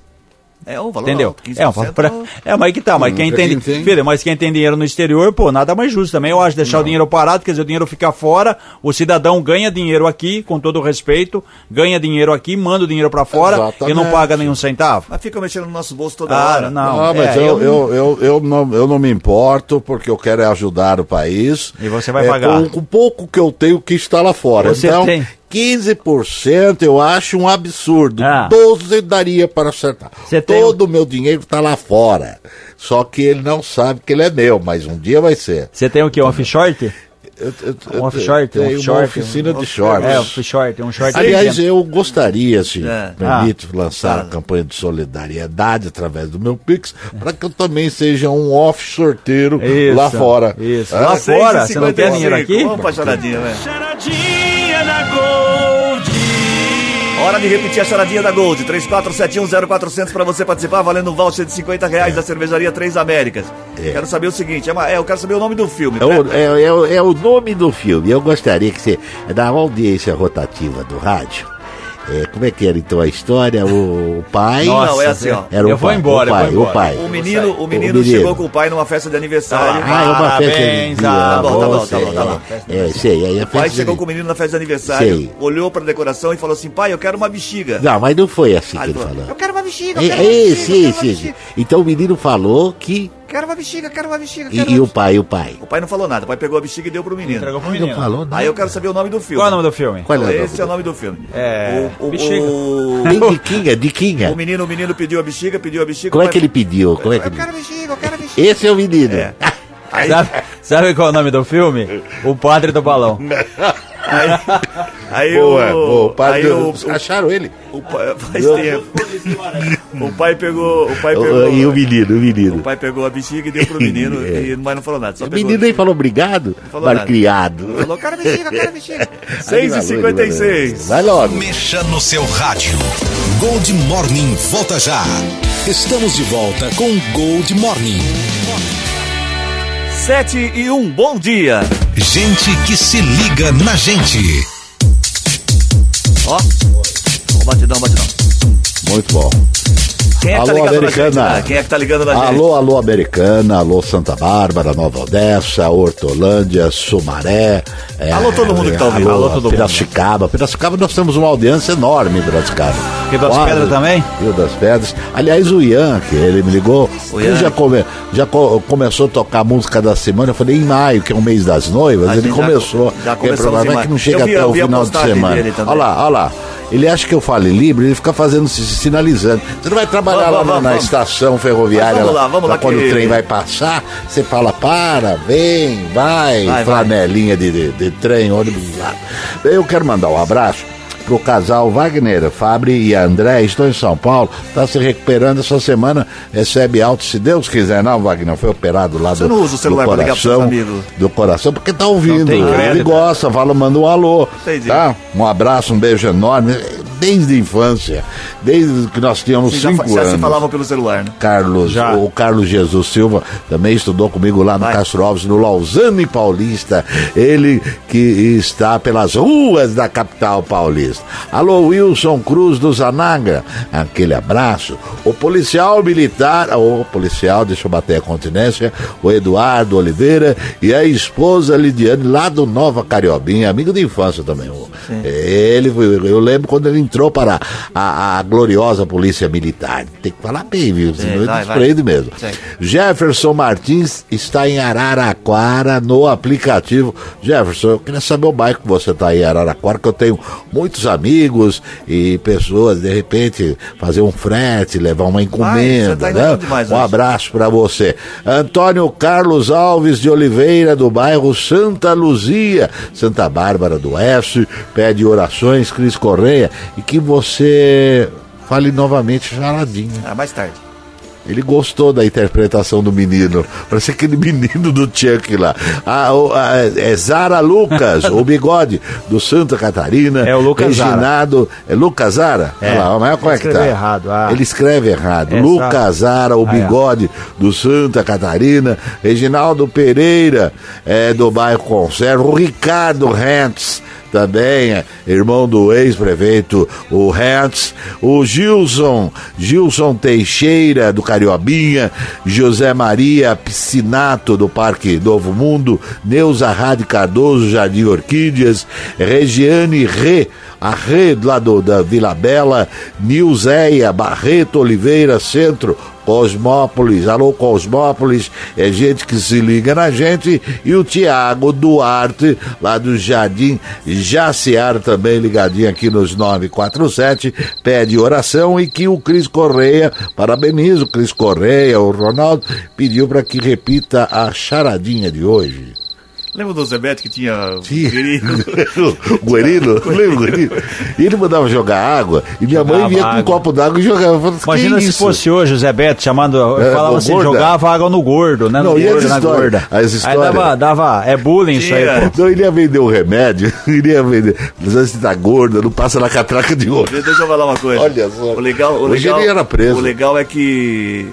Speaker 2: É um valor
Speaker 3: Entendeu?
Speaker 2: alto, 15%
Speaker 3: É, um valor pra- é, mas aí que tá, mas
Speaker 4: Hum,
Speaker 3: quem tem,
Speaker 4: tem.
Speaker 3: filho, mas quem tem dinheiro no exterior, pô, nada mais justo também. Eu acho deixar o dinheiro parado, quer dizer, o dinheiro fica fora, o cidadão ganha dinheiro aqui, com todo o respeito, ganha dinheiro aqui, manda o dinheiro pra fora e não
Speaker 4: Exatamente.
Speaker 3: paga nenhum centavo.
Speaker 2: Mas fica mexendo no nosso bolso toda
Speaker 3: Ah,
Speaker 2: hora.
Speaker 3: não.
Speaker 4: Ah, mas
Speaker 3: é,
Speaker 4: eu,
Speaker 3: eu-
Speaker 4: eu, eu, não, eu não me importo, porque eu quero é ajudar o país.
Speaker 3: E você vai
Speaker 4: É,
Speaker 3: pagar.
Speaker 4: Com, com o pouco que eu tenho que está lá fora.
Speaker 3: Você
Speaker 4: então,
Speaker 3: tem.
Speaker 4: 15% eu acho um absurdo.
Speaker 3: Ah.
Speaker 4: 12 daria para acertar. Todo o meu dinheiro está lá fora. Só que ele não sabe que ele é meu, mas um dia vai ser.
Speaker 3: Você tem o quê? Um offshore?
Speaker 4: Eu, eu,
Speaker 3: Um
Speaker 4: eu
Speaker 3: offshore, um
Speaker 4: tenho uma
Speaker 3: offshore,
Speaker 4: oficina
Speaker 3: um-
Speaker 4: de shorts.
Speaker 3: É, offshore, um short.
Speaker 4: Aliás, eu gostaria, se
Speaker 2: É.
Speaker 4: permite,
Speaker 3: Ah.
Speaker 4: lançar a campanha de solidariedade através do meu Pix, para que eu também seja um off sorteiro
Speaker 3: Isso,
Speaker 4: lá fora.
Speaker 3: isso.
Speaker 4: Ah,
Speaker 3: Lá fora, você não quer
Speaker 2: 6,55.
Speaker 3: dinheiro aqui?
Speaker 2: Vamos pra charadinha, velho.
Speaker 6: Charadinha.
Speaker 2: Hora de repetir a charadinha da Gold. 34710400 para você participar, valendo um voucher de 50 reais da cervejaria Três Américas.
Speaker 4: É.
Speaker 2: Quero saber o seguinte, é, uma- é, eu quero saber o nome do filme.
Speaker 7: É o, é, é o- é o nome do filme. Eu gostaria que você, da audiência rotativa do rádio, é, como é que era então a história? O, o pai.
Speaker 3: Nossa,
Speaker 2: Não, é assim, ó.
Speaker 7: Era o
Speaker 3: eu vou
Speaker 7: pai,
Speaker 3: embora,
Speaker 7: o
Speaker 3: eu
Speaker 7: pai,
Speaker 3: vou embora.
Speaker 7: o pai.
Speaker 2: O menino, o menino
Speaker 7: menino.
Speaker 2: chegou com o pai numa festa de aniversário.
Speaker 7: Ah, é uma festa de
Speaker 3: Parabéns,
Speaker 7: dia.
Speaker 3: ah,
Speaker 2: tá bom, tá bom, tá bom, tá bom.
Speaker 7: É, sei, aí a
Speaker 2: O pai chegou com o menino na festa de aniversário,
Speaker 7: Sei.
Speaker 2: olhou pra decoração e falou assim, pai, eu quero uma bexiga.
Speaker 7: Não, mas não foi assim que ele
Speaker 2: falou. Eu quero uma bexiga, eu
Speaker 7: É,
Speaker 2: quero uma
Speaker 7: é,
Speaker 2: bexiga, eu
Speaker 7: sim,
Speaker 2: uma
Speaker 7: sim,
Speaker 2: bexiga.
Speaker 7: sim. Então o menino falou que.
Speaker 2: Quero uma bexiga, quero uma bexiga,
Speaker 7: E,
Speaker 2: quero
Speaker 7: e
Speaker 2: uma
Speaker 7: o pai, o pai?
Speaker 2: O pai não falou nada, o pai pegou a bexiga e deu pro menino.
Speaker 3: Entregou pro
Speaker 7: Ele não
Speaker 3: menino.
Speaker 7: falou nada.
Speaker 2: Aí eu quero saber o nome do filme.
Speaker 3: Qual é o nome do filme?
Speaker 7: Qual é o nome?
Speaker 2: Esse é o nome do filme.
Speaker 3: É,
Speaker 2: O, o,
Speaker 3: bexiga.
Speaker 2: o,
Speaker 7: Bem diquinha, diquinha.
Speaker 2: o menino, o menino pediu a bexiga, pediu a bexiga.
Speaker 7: Como é que ele pediu? Como é que
Speaker 2: Eu quero bexiga, eu quero bexiga.
Speaker 7: Esse é o menino.
Speaker 2: É. Aí,
Speaker 3: Sabe, sabe qual é o nome do filme? O Padre do Balão.
Speaker 2: aí, aí
Speaker 4: Boa,
Speaker 2: o,
Speaker 4: boa. O pai
Speaker 2: aí
Speaker 4: do-
Speaker 2: o, o,
Speaker 4: Acharam ele?
Speaker 2: o pai, faz tempo. O pai pegou, o pai
Speaker 7: O-
Speaker 2: pegou,
Speaker 7: E o menino, o
Speaker 2: o
Speaker 7: menino.
Speaker 2: pai pegou a bexiga e deu pro menino,
Speaker 7: É.
Speaker 2: e, mas não falou nada. Só
Speaker 7: O menino nem falou obrigado,
Speaker 2: falou nada.
Speaker 7: malcriado.
Speaker 2: falou, quero bexiga, quero bexiga.
Speaker 7: Aí
Speaker 2: 6h56.
Speaker 7: Vai logo.
Speaker 1: Mexa no seu rádio. Gold Morning volta já. Estamos de volta com Gold Morning.
Speaker 2: 7 e 1, bom dia.
Speaker 1: Gente que se liga na gente.
Speaker 2: Ó, batidão, batidão.
Speaker 4: Muito bom.
Speaker 2: Quem é que tá
Speaker 4: Alô,
Speaker 2: na
Speaker 4: Americana.
Speaker 2: Ah, Quem é que tá ligando na gente?
Speaker 4: Alô, alô, Americana, alô, Santa Bárbara, Nova Odessa, Hortolândia, Sumaré. é,
Speaker 2: Alô, todo mundo que tá ouvindo.
Speaker 4: Alô,
Speaker 2: Alô, todo mundo.
Speaker 4: Piracicaba. Piracicaba, nós temos uma audiência enorme em Piracicaba.
Speaker 3: Rio das
Speaker 4: Quase-
Speaker 3: Pedras também?
Speaker 4: Rio das Pedras. Aliás, o Ian, que ele me ligou, ele já, come- já co- começou a tocar a música da semana. Eu falei, em maio, que é o mês das noivas,
Speaker 2: A
Speaker 4: ele
Speaker 2: gente já-
Speaker 4: começou.
Speaker 2: já
Speaker 4: é
Speaker 2: começamos
Speaker 4: provável
Speaker 2: em
Speaker 4: que não chega
Speaker 2: vi-
Speaker 4: até o final de semana. Olha lá, olha lá. Ele acha que eu falo Libra, ele fica fazendo, se- sinalizando. Você não vai trabalhar
Speaker 2: Vamos,
Speaker 4: lá
Speaker 2: vamos,
Speaker 4: na,
Speaker 2: vamos.
Speaker 4: estação ferroviária,
Speaker 2: Mas vamos lá, vamos lá
Speaker 4: quando
Speaker 2: que-
Speaker 4: o trem vai passar, você fala, para, vem, vai,
Speaker 2: Vai, vai.
Speaker 4: flanelinha de, de, de trem, ônibus lá. Eu quero mandar um abraço pro casal Wagner, Fabri e André, estão em São Paulo, está se recuperando essa semana, recebe alto, se Deus quiser, não, Wagner, foi operado lá
Speaker 2: Você
Speaker 4: do,
Speaker 2: não usa o celular
Speaker 4: do coração, do coração, porque tá ouvindo, ele gosta, fala, manda um alô,
Speaker 2: Entendi.
Speaker 4: tá? Um abraço, um beijo enorme, desde a infância, desde que nós tínhamos
Speaker 2: Vocês já,
Speaker 4: cinco
Speaker 2: fa- já se
Speaker 4: anos.
Speaker 2: falavam pelo celular, né?
Speaker 4: Carlos,
Speaker 3: Já.
Speaker 4: o Carlos Jesus Silva também estudou comigo lá no
Speaker 2: Vai.
Speaker 4: Castro Alves, no Lausanne Paulista. Ele que está pelas ruas da capital paulista. Alô, Wilson Cruz do Zanaga, aquele abraço. O policial militar, o policial, deixa eu bater a continência, o Eduardo Oliveira e a esposa Lidiane, lá do Nova Cariobinha, amigo de infância também. o- Ele, foi- eu lembro quando ele entrou para a, a gloriosa polícia militar. Tem que falar bem, viu? Senão é,
Speaker 2: vai,
Speaker 4: desprende mesmo.
Speaker 2: Segue.
Speaker 4: Jefferson Martins está em Araraquara no aplicativo. Jefferson, eu queria saber o bairro que você está em Araraquara, que eu tenho muitos amigos e pessoas, de repente, fazer um frete, levar uma encomenda,
Speaker 2: tá indo
Speaker 4: né?
Speaker 2: demais
Speaker 4: um
Speaker 2: hoje.
Speaker 4: abraço para você. Antônio Carlos Alves de Oliveira, do bairro Santa Luzia, Santa Bárbara do Oeste, pede orações, Cris Correia, e que você fale novamente charadinha.
Speaker 2: Ah, mais tarde.
Speaker 4: Ele gostou da interpretação do menino. Parece aquele menino do Chuck lá. Ah, o- ah, é Zara Lucas, o bigode do Santa Catarina.
Speaker 3: É o Lucas Zara.
Speaker 4: Reginado. É Lucas Zara?
Speaker 3: É.
Speaker 4: Olha lá, mas como é que tá?
Speaker 3: Errado, ah.
Speaker 4: Ele escreve errado.
Speaker 3: É,
Speaker 4: Lucas Zara, o
Speaker 3: Ah, é.
Speaker 4: bigode do Santa Catarina. Reginaldo Pereira, é, do bairro Conserva. O Ricardo Rentz também, irmão do ex-prefeito, o Hertz, o Gilson, Gilson Teixeira, do Cariobinha, José Maria Piscinato, do Parque Novo Mundo, Neuza Rade Cardoso, Jardim Orquídeas, Regiane Rê, a Rê, lá do, da Vila Bela, Nilzéia Barreto Oliveira, Centro, Cosmópolis, alô Cosmópolis, é gente que se liga na gente, e o Tiago Duarte, lá do Jardim Jaciar, também ligadinho aqui nos 947, pede oração e que o Cris Correia, parabeniza o Cris Correia, o Ronaldo, pediu para que repita a charadinha de hoje.
Speaker 2: Lembra do Zebete que tinha.
Speaker 4: Sim.
Speaker 2: Querido?
Speaker 4: o Guerino, lembra o Guerino? E ele mandava jogar água, e minha mãe
Speaker 3: Jogava
Speaker 4: vinha com um copo d'água e jogava. Falava,
Speaker 3: Imagina
Speaker 4: "Que
Speaker 3: se
Speaker 4: isso?"
Speaker 3: fosse hoje o Zé Beto chamando,
Speaker 4: É,
Speaker 3: falava
Speaker 4: no
Speaker 3: assim,
Speaker 4: gorda.
Speaker 3: jogava água no gordo, né? No
Speaker 4: Não, e as
Speaker 3: gordo, na gorda.
Speaker 4: As
Speaker 3: Aí
Speaker 4: histórias?
Speaker 3: dava, dava, é bullying isso aí, pô.
Speaker 4: Então ele ia vender um remédio, ele ia vender. Mas você tá gorda, não passa na catraca de ouro.
Speaker 2: Deixa eu falar uma coisa.
Speaker 4: Olha só.
Speaker 2: O legal, o
Speaker 4: Hoje
Speaker 2: legal,
Speaker 4: ele era preso.
Speaker 2: O legal é que.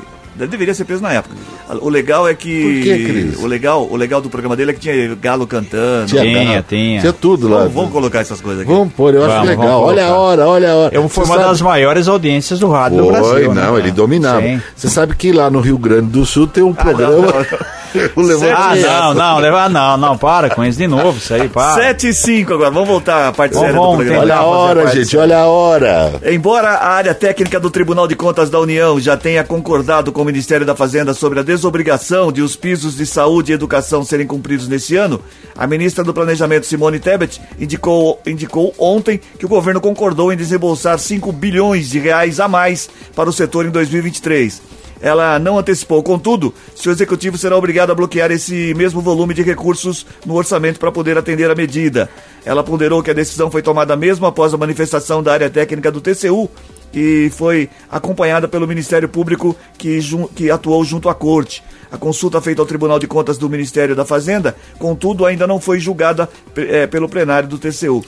Speaker 2: Ele deveria ser preso na época. O legal é que.
Speaker 4: Por que, Cris?
Speaker 2: O legal, o legal do programa dele é que tinha galo cantando.
Speaker 4: Tinha,
Speaker 3: Tinha, tinha.
Speaker 4: Tinha tudo lá.
Speaker 2: Vamos, vamos colocar essas coisas aqui.
Speaker 4: Vamos pôr, eu acho
Speaker 3: Vamos,
Speaker 4: legal. olha a hora, olha a hora.
Speaker 3: Eu foi
Speaker 4: Você
Speaker 3: uma
Speaker 4: sabe-
Speaker 3: das maiores audiências do rádio do
Speaker 4: Foi,
Speaker 3: Brasil.
Speaker 4: não,
Speaker 3: né?
Speaker 4: ele dominava. Você sabe que lá no Rio Grande do Sul tem um programa.
Speaker 2: não, não.
Speaker 4: o Levante
Speaker 3: Ah, não, não, leva, não, não, para com isso de novo, isso aí, para.
Speaker 2: 7 e 5 agora, vamos voltar à parte séria do programa.
Speaker 4: Olha a hora, gente, olha a hora.
Speaker 2: Embora a área técnica do Tribunal de Contas da União já tenha concordado com o Ministério da Fazenda sobre a desobrigação de os pisos de saúde e educação serem cumpridos nesse ano, a ministra do Planejamento, Simone Tebet, indicou, indicou ontem que o governo concordou em desembolsar 5 bilhões de reais a mais para o setor em 2023. Ela não antecipou, contudo, se o executivo será obrigado a bloquear esse mesmo volume de recursos no orçamento para poder atender a medida. Ela ponderou que a decisão foi tomada mesmo após a manifestação da área técnica do TCU e foi acompanhada pelo Ministério Público que, que atuou junto à Corte. A consulta feita ao Tribunal de Contas do Ministério da Fazenda, contudo, ainda não foi julgada eh, pelo plenário do TCU.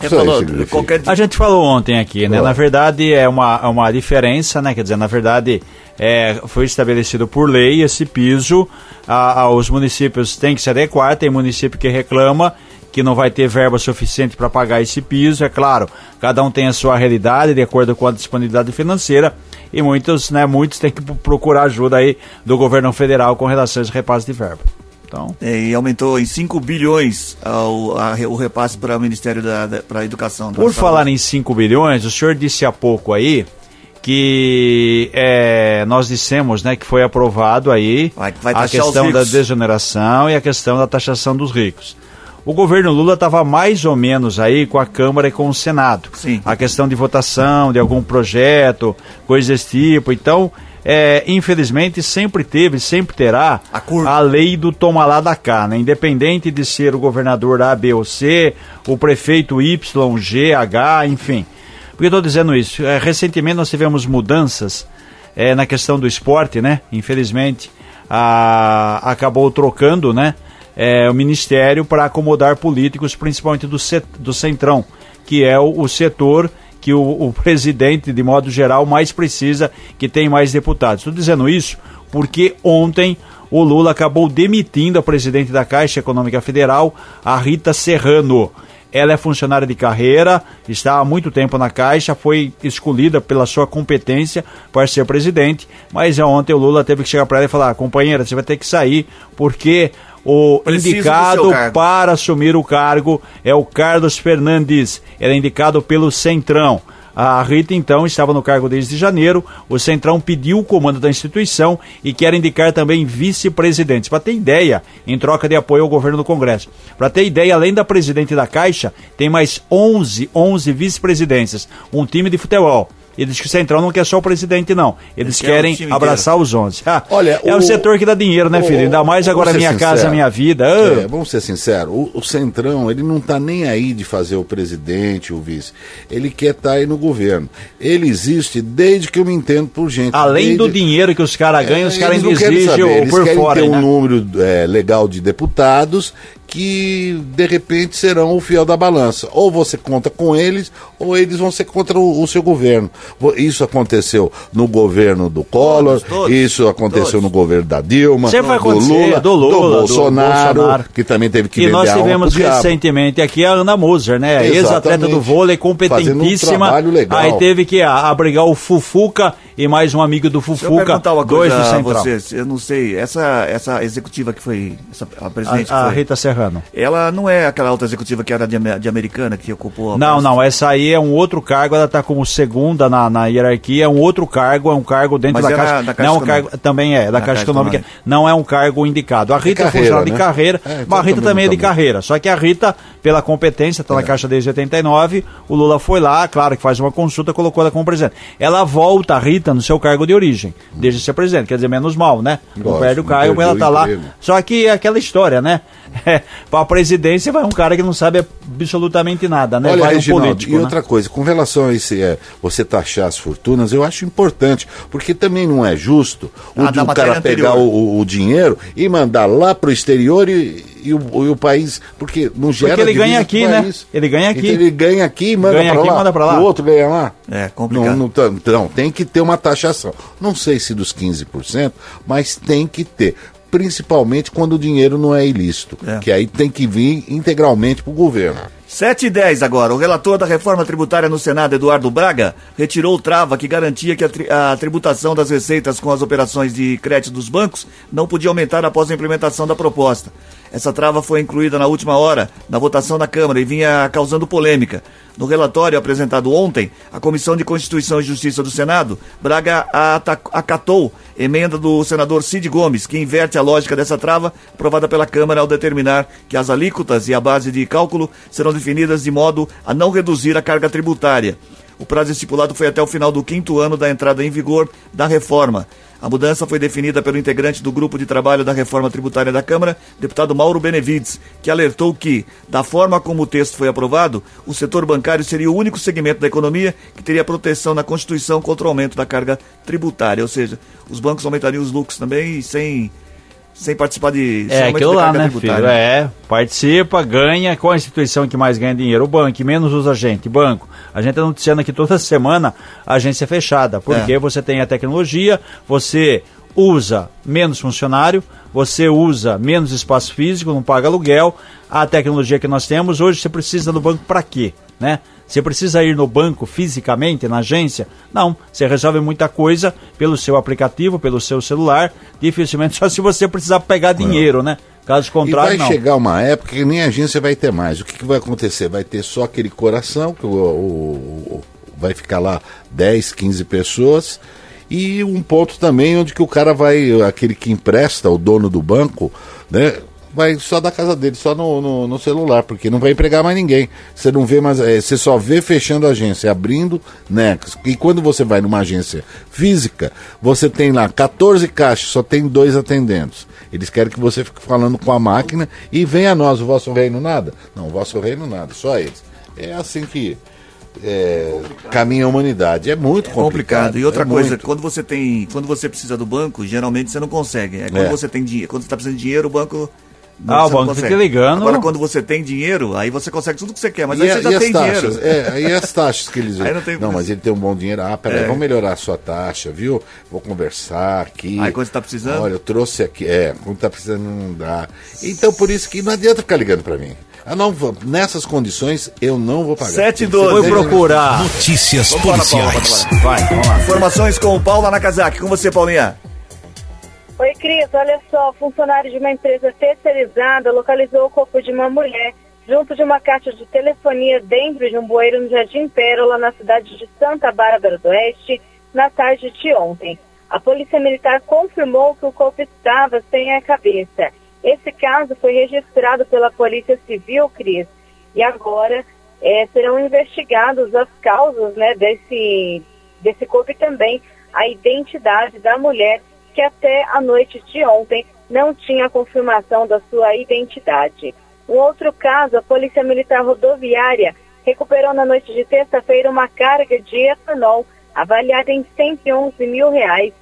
Speaker 2: É, falou, qualquer
Speaker 3: A gente falou ontem aqui, né?
Speaker 4: Boa.
Speaker 3: Na verdade, é uma, é uma diferença, né? Quer dizer, na verdade, é, foi estabelecido por lei esse piso. A, a- os municípios têm que se adequar, tem município que reclama que não vai ter verba suficiente para pagar esse piso. É claro, cada um tem a sua realidade de acordo com a disponibilidade financeira. E muitos, né, muitos têm que procurar ajuda aí do governo federal com relação a esse repasse de verba. Então,
Speaker 2: É, e aumentou em 5 bilhões ao- a- o repasse para o Ministério da, para a Educação. da
Speaker 3: Por falar em 5 bilhões, o senhor disse há pouco aí que é, nós dissemos né, que foi aprovado aí
Speaker 2: Vai- vai
Speaker 3: a questão da
Speaker 2: ricos.
Speaker 3: desoneração e a questão da taxação dos ricos. O governo Lula estava mais ou menos aí com a Câmara e com o Senado.
Speaker 2: Sim.
Speaker 3: A questão de votação de algum projeto, coisas desse tipo. Então, é, infelizmente, sempre teve, sempre terá
Speaker 2: A
Speaker 3: a lei do toma lá da cá, né? Independente de ser o governador A, B ou C, o prefeito Y, G, H, enfim. Por que estou dizendo isso? É, recentemente nós tivemos mudanças é, na questão do esporte, né? Infelizmente, a- acabou trocando, né? é, o ministério para acomodar políticos, principalmente do, cet- do Centrão, que é o, o setor que o, o presidente, de modo geral, mais precisa, que tem mais deputados. Estou dizendo isso porque ontem o Lula acabou demitindo a presidente da Caixa Econômica Federal, a Rita Serrano. Ela é funcionária de carreira, está há muito tempo na Caixa, foi escolhida pela sua competência para ser presidente, mas ontem o Lula teve que chegar para ela e falar: companheira, você vai ter que sair, porque o
Speaker 2: Preciso
Speaker 3: indicado para assumir o cargo é o Carlos Fernandes. Ele é indicado pelo Centrão. A Rita, então, estava no cargo desde janeiro. O Centrão pediu o comando da instituição e quer indicar também vice-presidentes. Para ter ideia, em troca de apoio ao governo do Congresso. Para ter ideia, além da presidente da Caixa, tem mais 11, 11 vice-presidências. Um time de futebol. E diz que o Centrão não quer só o presidente, não. Eles
Speaker 2: querem
Speaker 3: abraçar os 11. Ah,
Speaker 4: Olha,
Speaker 3: é o,
Speaker 4: o-
Speaker 3: setor que dá dinheiro, né, filho? Ainda mais agora minha casa,
Speaker 4: sincero.
Speaker 3: minha vida. Ah.
Speaker 4: É, vamos ser sinceros, o, o Centrão, ele não tá nem aí de fazer o presidente, o vice. Ele quer estar aí no governo. Ele existe desde que eu me entendo por gente.
Speaker 3: Além do
Speaker 4: Desde-
Speaker 3: dinheiro que os caras ganham, os
Speaker 4: É,
Speaker 3: caras
Speaker 4: eles
Speaker 3: ainda exigem
Speaker 4: saber,
Speaker 3: o
Speaker 4: eles
Speaker 3: por
Speaker 4: querem
Speaker 3: fora.
Speaker 4: ter um
Speaker 3: né?
Speaker 4: número é, legal de deputados que de repente serão o fiel da balança. Ou você conta com eles, ou eles vão ser contra o, o seu governo. Isso aconteceu no governo do Collor,
Speaker 2: Todos, todos,
Speaker 4: isso aconteceu
Speaker 2: todos.
Speaker 4: no governo da Dilma, do
Speaker 3: acontecer,
Speaker 4: Lula,
Speaker 3: do Lula, do
Speaker 4: Bolsonaro,
Speaker 3: Bolsonaro.
Speaker 4: que também teve que
Speaker 3: E nós tivemos recentemente aqui a Ana Moser, né? Ex-atleta do vôlei, competentíssima.
Speaker 4: Um legal.
Speaker 3: Aí teve que abrigar o Fufuca e mais um amigo do Fufuca, dois
Speaker 2: coisa
Speaker 3: do Central.
Speaker 2: vocês. Eu não sei, essa, essa executiva que foi, essa, a presidente
Speaker 3: A, a
Speaker 2: foi,
Speaker 3: Rita Serrano.
Speaker 2: ela não é aquela outra executiva que era de, de americana, que ocupou a
Speaker 3: Não, não, essa aí é um outro cargo, ela está como segunda na, na hierarquia, é um outro cargo, é um cargo dentro da
Speaker 2: é
Speaker 3: Caixa.
Speaker 2: da Caixa
Speaker 3: não, é um cargo, também é, da
Speaker 2: Na
Speaker 3: Caixa,
Speaker 2: Caixa
Speaker 3: Econômica,
Speaker 2: Econômica.
Speaker 3: não é um cargo indicado. A Rita é funcionária de
Speaker 4: né?
Speaker 3: carreira,
Speaker 4: É,
Speaker 3: mas a Rita
Speaker 4: também
Speaker 3: também é de
Speaker 4: bom.
Speaker 3: carreira. Só que a Rita, pela competência, está na Caixa desde 89, o Lula foi lá, claro que faz uma consulta, colocou ela como presidente. Ela volta, a Rita, no seu cargo de origem, desde ser presidente, quer dizer, menos mal, né? Não
Speaker 4: Lógico,
Speaker 3: perde o cargo, ela
Speaker 4: o
Speaker 3: tá lá. Só que é aquela história, né? É, para a presidência vai um cara que não sabe absolutamente nada, né?
Speaker 4: Olha,
Speaker 3: vai um
Speaker 4: Reginaldo,
Speaker 3: político.
Speaker 4: e
Speaker 3: né?
Speaker 4: outra coisa, com relação a esse, é, você taxar as fortunas, eu acho importante, porque também não é justo o,
Speaker 2: Ah,
Speaker 4: de o
Speaker 2: matéria
Speaker 4: cara pegar
Speaker 2: anterior.
Speaker 4: o, o- o dinheiro e mandar lá pro exterior e, e o, e o país, porque não gera
Speaker 3: ele
Speaker 4: divisa
Speaker 3: ganha aqui, né? Ele ganha aqui.
Speaker 4: Então ele ganha aqui e manda
Speaker 3: e
Speaker 4: lá.
Speaker 3: manda pra lá.
Speaker 4: O outro ganha lá.
Speaker 2: É, complicado.
Speaker 4: Não, não, então, tem que ter uma taxação. Não sei se dos 15%, mas tem que ter. Principalmente quando o dinheiro não é ilícito.
Speaker 2: É.
Speaker 4: Que aí tem que vir integralmente pro governo.
Speaker 2: 7 e 10 agora. O relator da reforma tributária no Senado, Eduardo Braga, retirou o trava que garantia que a, tri- a tributação das receitas com as operações de crédito dos bancos não podia aumentar após a implementação da proposta. Essa trava foi incluída na última hora na votação da Câmara e vinha causando polêmica. No relatório apresentado ontem, a Comissão de Constituição e Justiça do Senado, Braga acatou emenda do senador Cid Gomes, que inverte a lógica dessa trava aprovada pela Câmara ao determinar que as alíquotas e a base de cálculo serão definidas de modo a não reduzir a carga tributária. O prazo estipulado foi até o final do quinto ano da entrada em vigor da reforma. A mudança foi definida pelo integrante do grupo de trabalho da reforma tributária da Câmara, deputado Mauro Benevides, que alertou que, da forma como o texto foi aprovado, o setor bancário seria o único segmento da economia que teria proteção na Constituição contra o aumento da carga tributária. Ou seja, os bancos aumentariam os lucros também sem, sem participar de.
Speaker 3: É aquilo lá, né,
Speaker 2: tributária.
Speaker 3: filho? É, participa, ganha. Qual a instituição que mais ganha dinheiro? O banco, que menos usa a gente, banco. A gente está noticiando aqui toda semana a agência fechada, porque
Speaker 2: É.
Speaker 3: você tem a tecnologia, você usa menos funcionário, você usa menos espaço físico, não paga aluguel. A tecnologia que nós temos hoje, você precisa do banco para quê? Né? Você precisa ir no banco fisicamente, na agência? Não, você resolve muita coisa pelo seu aplicativo, pelo seu celular, dificilmente só se você precisar pegar dinheiro, né? Caso
Speaker 4: E
Speaker 3: contrário,
Speaker 4: vai
Speaker 3: não.
Speaker 4: chegar uma época que nem a agência vai ter mais. O que, que vai acontecer? Vai ter só aquele coração, que o, o- o- vai ficar lá 10, 15 pessoas. E um ponto também onde que o cara vai, aquele que empresta, o dono do banco, né? Vai só da casa dele, só no, no, no celular, porque não vai empregar mais ninguém. Você não vê mais, é, você só vê fechando a agência, abrindo, né? E quando você vai numa agência física, você tem lá 14 caixas, só tem dois atendentes. Eles querem que você fique falando com a máquina e venha a nós, o vosso reino nada. Não, o vosso reino nada, só eles. É assim que é, caminha a humanidade. É muito
Speaker 2: É
Speaker 4: complicado.
Speaker 2: complicado. E outra
Speaker 4: é
Speaker 2: coisa,
Speaker 4: muito.
Speaker 2: quando você tem, quando você precisa do banco, geralmente você não consegue. É quando
Speaker 4: É.
Speaker 2: você tem dinheiro, quando você está precisando de dinheiro, o banco
Speaker 3: Ah, o
Speaker 2: você não
Speaker 3: banco fica ligando.
Speaker 2: Agora quando você tem dinheiro, aí você consegue tudo que você quer, mas
Speaker 4: E,
Speaker 2: aí
Speaker 4: a-
Speaker 2: você já
Speaker 4: e as
Speaker 2: tem
Speaker 4: taxas?
Speaker 2: dinheiro.
Speaker 4: É, aí as taxas que eles
Speaker 2: Aí não tem-
Speaker 4: mas ele tem um bom dinheiro. Ah, peraí,
Speaker 2: É.
Speaker 4: vamos melhorar a sua taxa, viu? Vou conversar aqui.
Speaker 2: Aí quando você tá precisando?
Speaker 4: Olha, eu trouxe aqui. É, quando tá precisando não dá. Então por isso que não adianta ficar ligando para mim. Eu não vou, nessas condições, eu não vou pagar.
Speaker 2: Sete e
Speaker 4: Tem que ser
Speaker 2: doze.
Speaker 3: Foi
Speaker 4: dez-
Speaker 3: procurar.
Speaker 1: Notícias
Speaker 2: Vamos lá, Paula,
Speaker 1: policiais.
Speaker 2: vamos lá. Vai, vamos lá. Informações com o Paula Nakazaki. Com você, Paulinha.
Speaker 5: Oi, Cris, olha só, funcionário de uma empresa terceirizada localizou o corpo de uma mulher junto de uma caixa de telefonia dentro de um bueiro no Jardim Pérola, na cidade de Santa Bárbara do Oeste, na tarde de ontem. A Polícia Militar confirmou que o corpo estava sem a cabeça. Esse caso foi registrado pela Polícia Civil, Cris, e agora é, serão investigados as causas né, desse, desse corpo e também a identidade da mulher que até a noite de ontem não tinha confirmação da sua identidade. Um outro caso, a Polícia Militar Rodoviária recuperou na noite de terça-feira uma carga de etanol avaliada em 111 mil reais.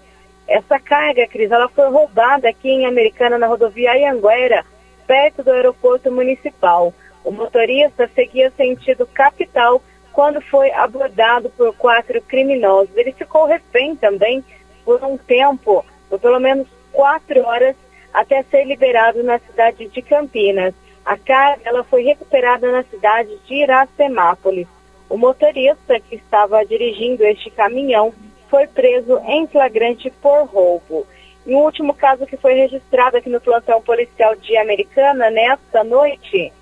Speaker 5: Essa carga, Cris, ela foi roubada aqui em Americana, na rodovia Anhanguera, perto do aeroporto municipal. O motorista seguia sentido capital quando foi abordado por quatro criminosos. Ele ficou refém também por um tempo, por pelo menos quatro horas, até ser liberado na cidade de Campinas. A carga ela foi recuperada na cidade de Iracemápolis. O motorista que estava dirigindo este caminhão foi preso em flagrante por roubo. E um último caso que foi registrado aqui no plantão policial de Americana, nesta noite,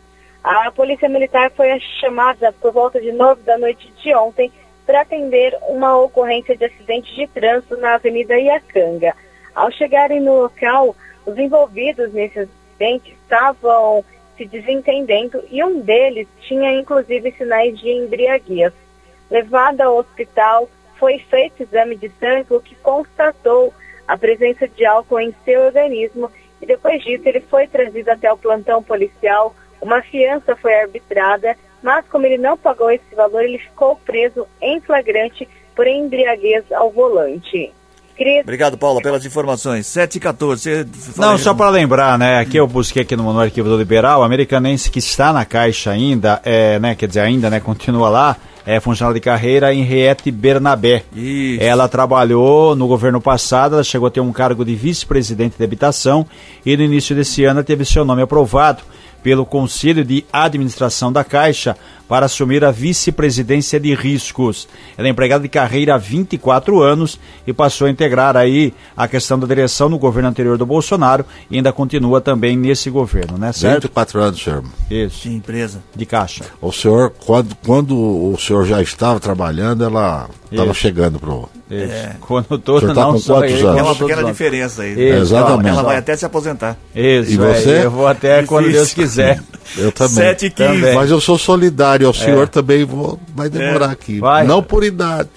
Speaker 5: a Polícia Militar foi chamada por volta de nove da noite de ontem para atender uma ocorrência de acidente de trânsito na Avenida Iacanga. Ao chegarem no local, os envolvidos nesse acidente estavam se desentendendo e um deles tinha inclusive sinais de embriaguez. Levado ao hospital, foi feito exame de sangue, o que constatou a presença de álcool em seu organismo e depois disso ele foi trazido até o plantão policial. Uma fiança foi arbitrada, mas como ele não pagou esse valor, ele ficou preso em flagrante por embriaguez ao volante.
Speaker 2: Cris. Obrigado, Paula, pelas informações. 7 e 14.
Speaker 3: Não, só para lembrar, né? Aqui eu busquei aqui no, no arquivo do Liberal, o americanense que está na caixa ainda, é, né? Quer dizer, ainda, né? Continua lá. É funcionária de carreira Henriette Bernabé. Isso. Ela trabalhou no governo passado, ela chegou a ter um cargo de vice-presidente de habitação e no início desse ano teve seu nome aprovado pelo Conselho de Administração da Caixa para assumir a vice-presidência de riscos. Ela é empregada de carreira há 24 anos e passou a integrar aí a questão da direção no governo anterior do Bolsonaro e ainda continua também nesse governo, né?
Speaker 4: Certo? 24 anos, senhor.
Speaker 3: Isso.
Speaker 2: De empresa.
Speaker 3: De caixa.
Speaker 4: O senhor, quando, quando o senhor já estava trabalhando, ela estava chegando pro.
Speaker 3: É. Quando todo
Speaker 4: tá
Speaker 3: não
Speaker 4: com
Speaker 3: só
Speaker 4: quantos anos?
Speaker 2: É uma pequena diferença aí.
Speaker 3: Isso,
Speaker 4: Exatamente.
Speaker 2: Ela vai até se aposentar.
Speaker 3: Isso,
Speaker 4: E você?
Speaker 3: é, eu vou até quando
Speaker 2: Difícil.
Speaker 3: Deus quiser.
Speaker 4: Eu também.
Speaker 2: 7 e 15.
Speaker 3: Também.
Speaker 4: Mas eu sou solidário ao senhor também, vou, vai demorar aqui.
Speaker 3: Vai.
Speaker 4: Não por idade,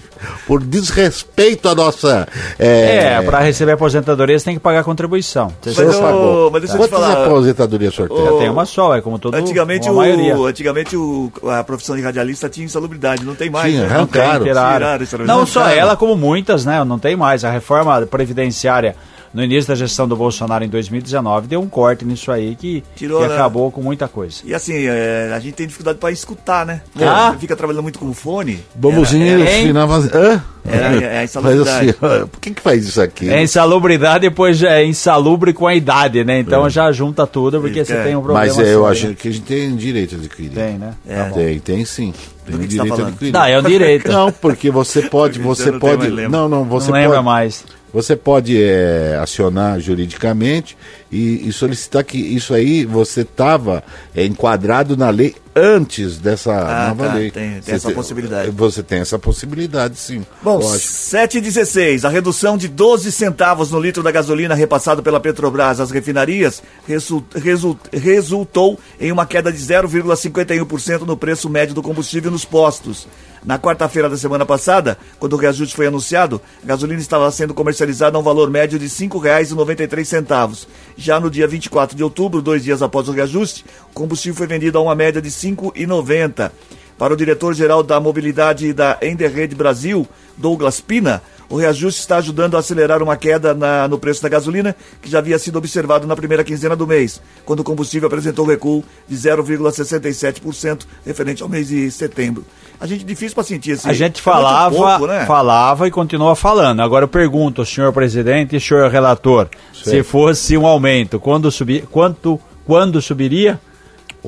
Speaker 4: por desrespeito à nossa. É,
Speaker 3: É, para receber aposentadoria você tem que pagar contribuição.
Speaker 4: O
Speaker 2: Mas, ô,
Speaker 4: pagou.
Speaker 2: mas deixa eu te
Speaker 4: Quantas
Speaker 2: falar-
Speaker 4: aposentadorias o senhor tem?
Speaker 3: já tem uma só, é como todo
Speaker 2: Antigamente,
Speaker 3: a maioria.
Speaker 2: o, antigamente o, a profissão de radialista tinha insalubridade, não tem mais.
Speaker 4: Tinha,
Speaker 2: né?
Speaker 3: Não tiraram.
Speaker 2: Tiraram
Speaker 3: Não só ela, como muitas, né? Não tem mais. A reforma previdenciária no início da gestão do Bolsonaro em 2019 deu um corte nisso aí que,
Speaker 2: Tirou,
Speaker 3: que
Speaker 2: né?
Speaker 3: acabou com muita coisa.
Speaker 2: E assim, é, a gente tem dificuldade para escutar, né?
Speaker 3: Ah.
Speaker 2: Fica trabalhando muito com fone.
Speaker 4: Vamos
Speaker 2: Era- era-
Speaker 3: hein?
Speaker 4: Hã?
Speaker 2: Era- é a
Speaker 4: Mas
Speaker 2: insalubridade.
Speaker 4: assim, quem que faz isso aqui?
Speaker 3: É insalubridade, depois é insalubre com a idade, né? Então já junta tudo, porque você
Speaker 2: É.
Speaker 3: tem um problema.
Speaker 4: Mas é, eu
Speaker 3: sério.
Speaker 4: acho que a gente tem direito de adquirir.
Speaker 3: Tem, né?
Speaker 2: É.
Speaker 4: Tem, tem sim. Tem
Speaker 2: você
Speaker 4: direito
Speaker 2: tá
Speaker 4: adquirir.
Speaker 3: Não, é um direito.
Speaker 4: Não, porque você pode, você pode. Não, não, você
Speaker 3: não lembra
Speaker 4: pode.
Speaker 3: mais.
Speaker 4: Você pode é, acionar juridicamente e, e solicitar que isso aí você estava enquadrado na lei antes dessa
Speaker 2: Ah,
Speaker 4: nova
Speaker 2: tá,
Speaker 4: lei.
Speaker 2: tem- tem
Speaker 4: Você
Speaker 2: essa possibilidade.
Speaker 4: Você tem essa possibilidade, sim.
Speaker 2: Bom,
Speaker 4: Lógico.
Speaker 2: 7 e 16, a redução de 12 centavos no litro da gasolina repassado pela Petrobras às refinarias resul- resul- resultou em uma queda de 0,51% no preço médio do combustível nos postos. Na quarta-feira da semana passada, quando o reajuste foi anunciado, a gasolina estava sendo comercializada a um valor médio de R$ 5,93. Já no dia 24 de outubro, dois dias após o reajuste, o combustível foi vendido a uma média de R$ 5,90. Para o diretor-geral da mobilidade da Enderrede Brasil, Douglas Pina, o reajuste está ajudando a acelerar uma queda na- no preço da gasolina, que já havia sido observado na primeira quinzena do mês, quando o combustível apresentou recuo de 0,67% referente ao mês de setembro. A gente difícil para sentir esse
Speaker 3: A gente falava,
Speaker 2: pouco, né?
Speaker 3: falava e continua falando. Agora eu pergunto, senhor presidente e senhor relator, se fosse um aumento, quando subir, quanto, quando subiria?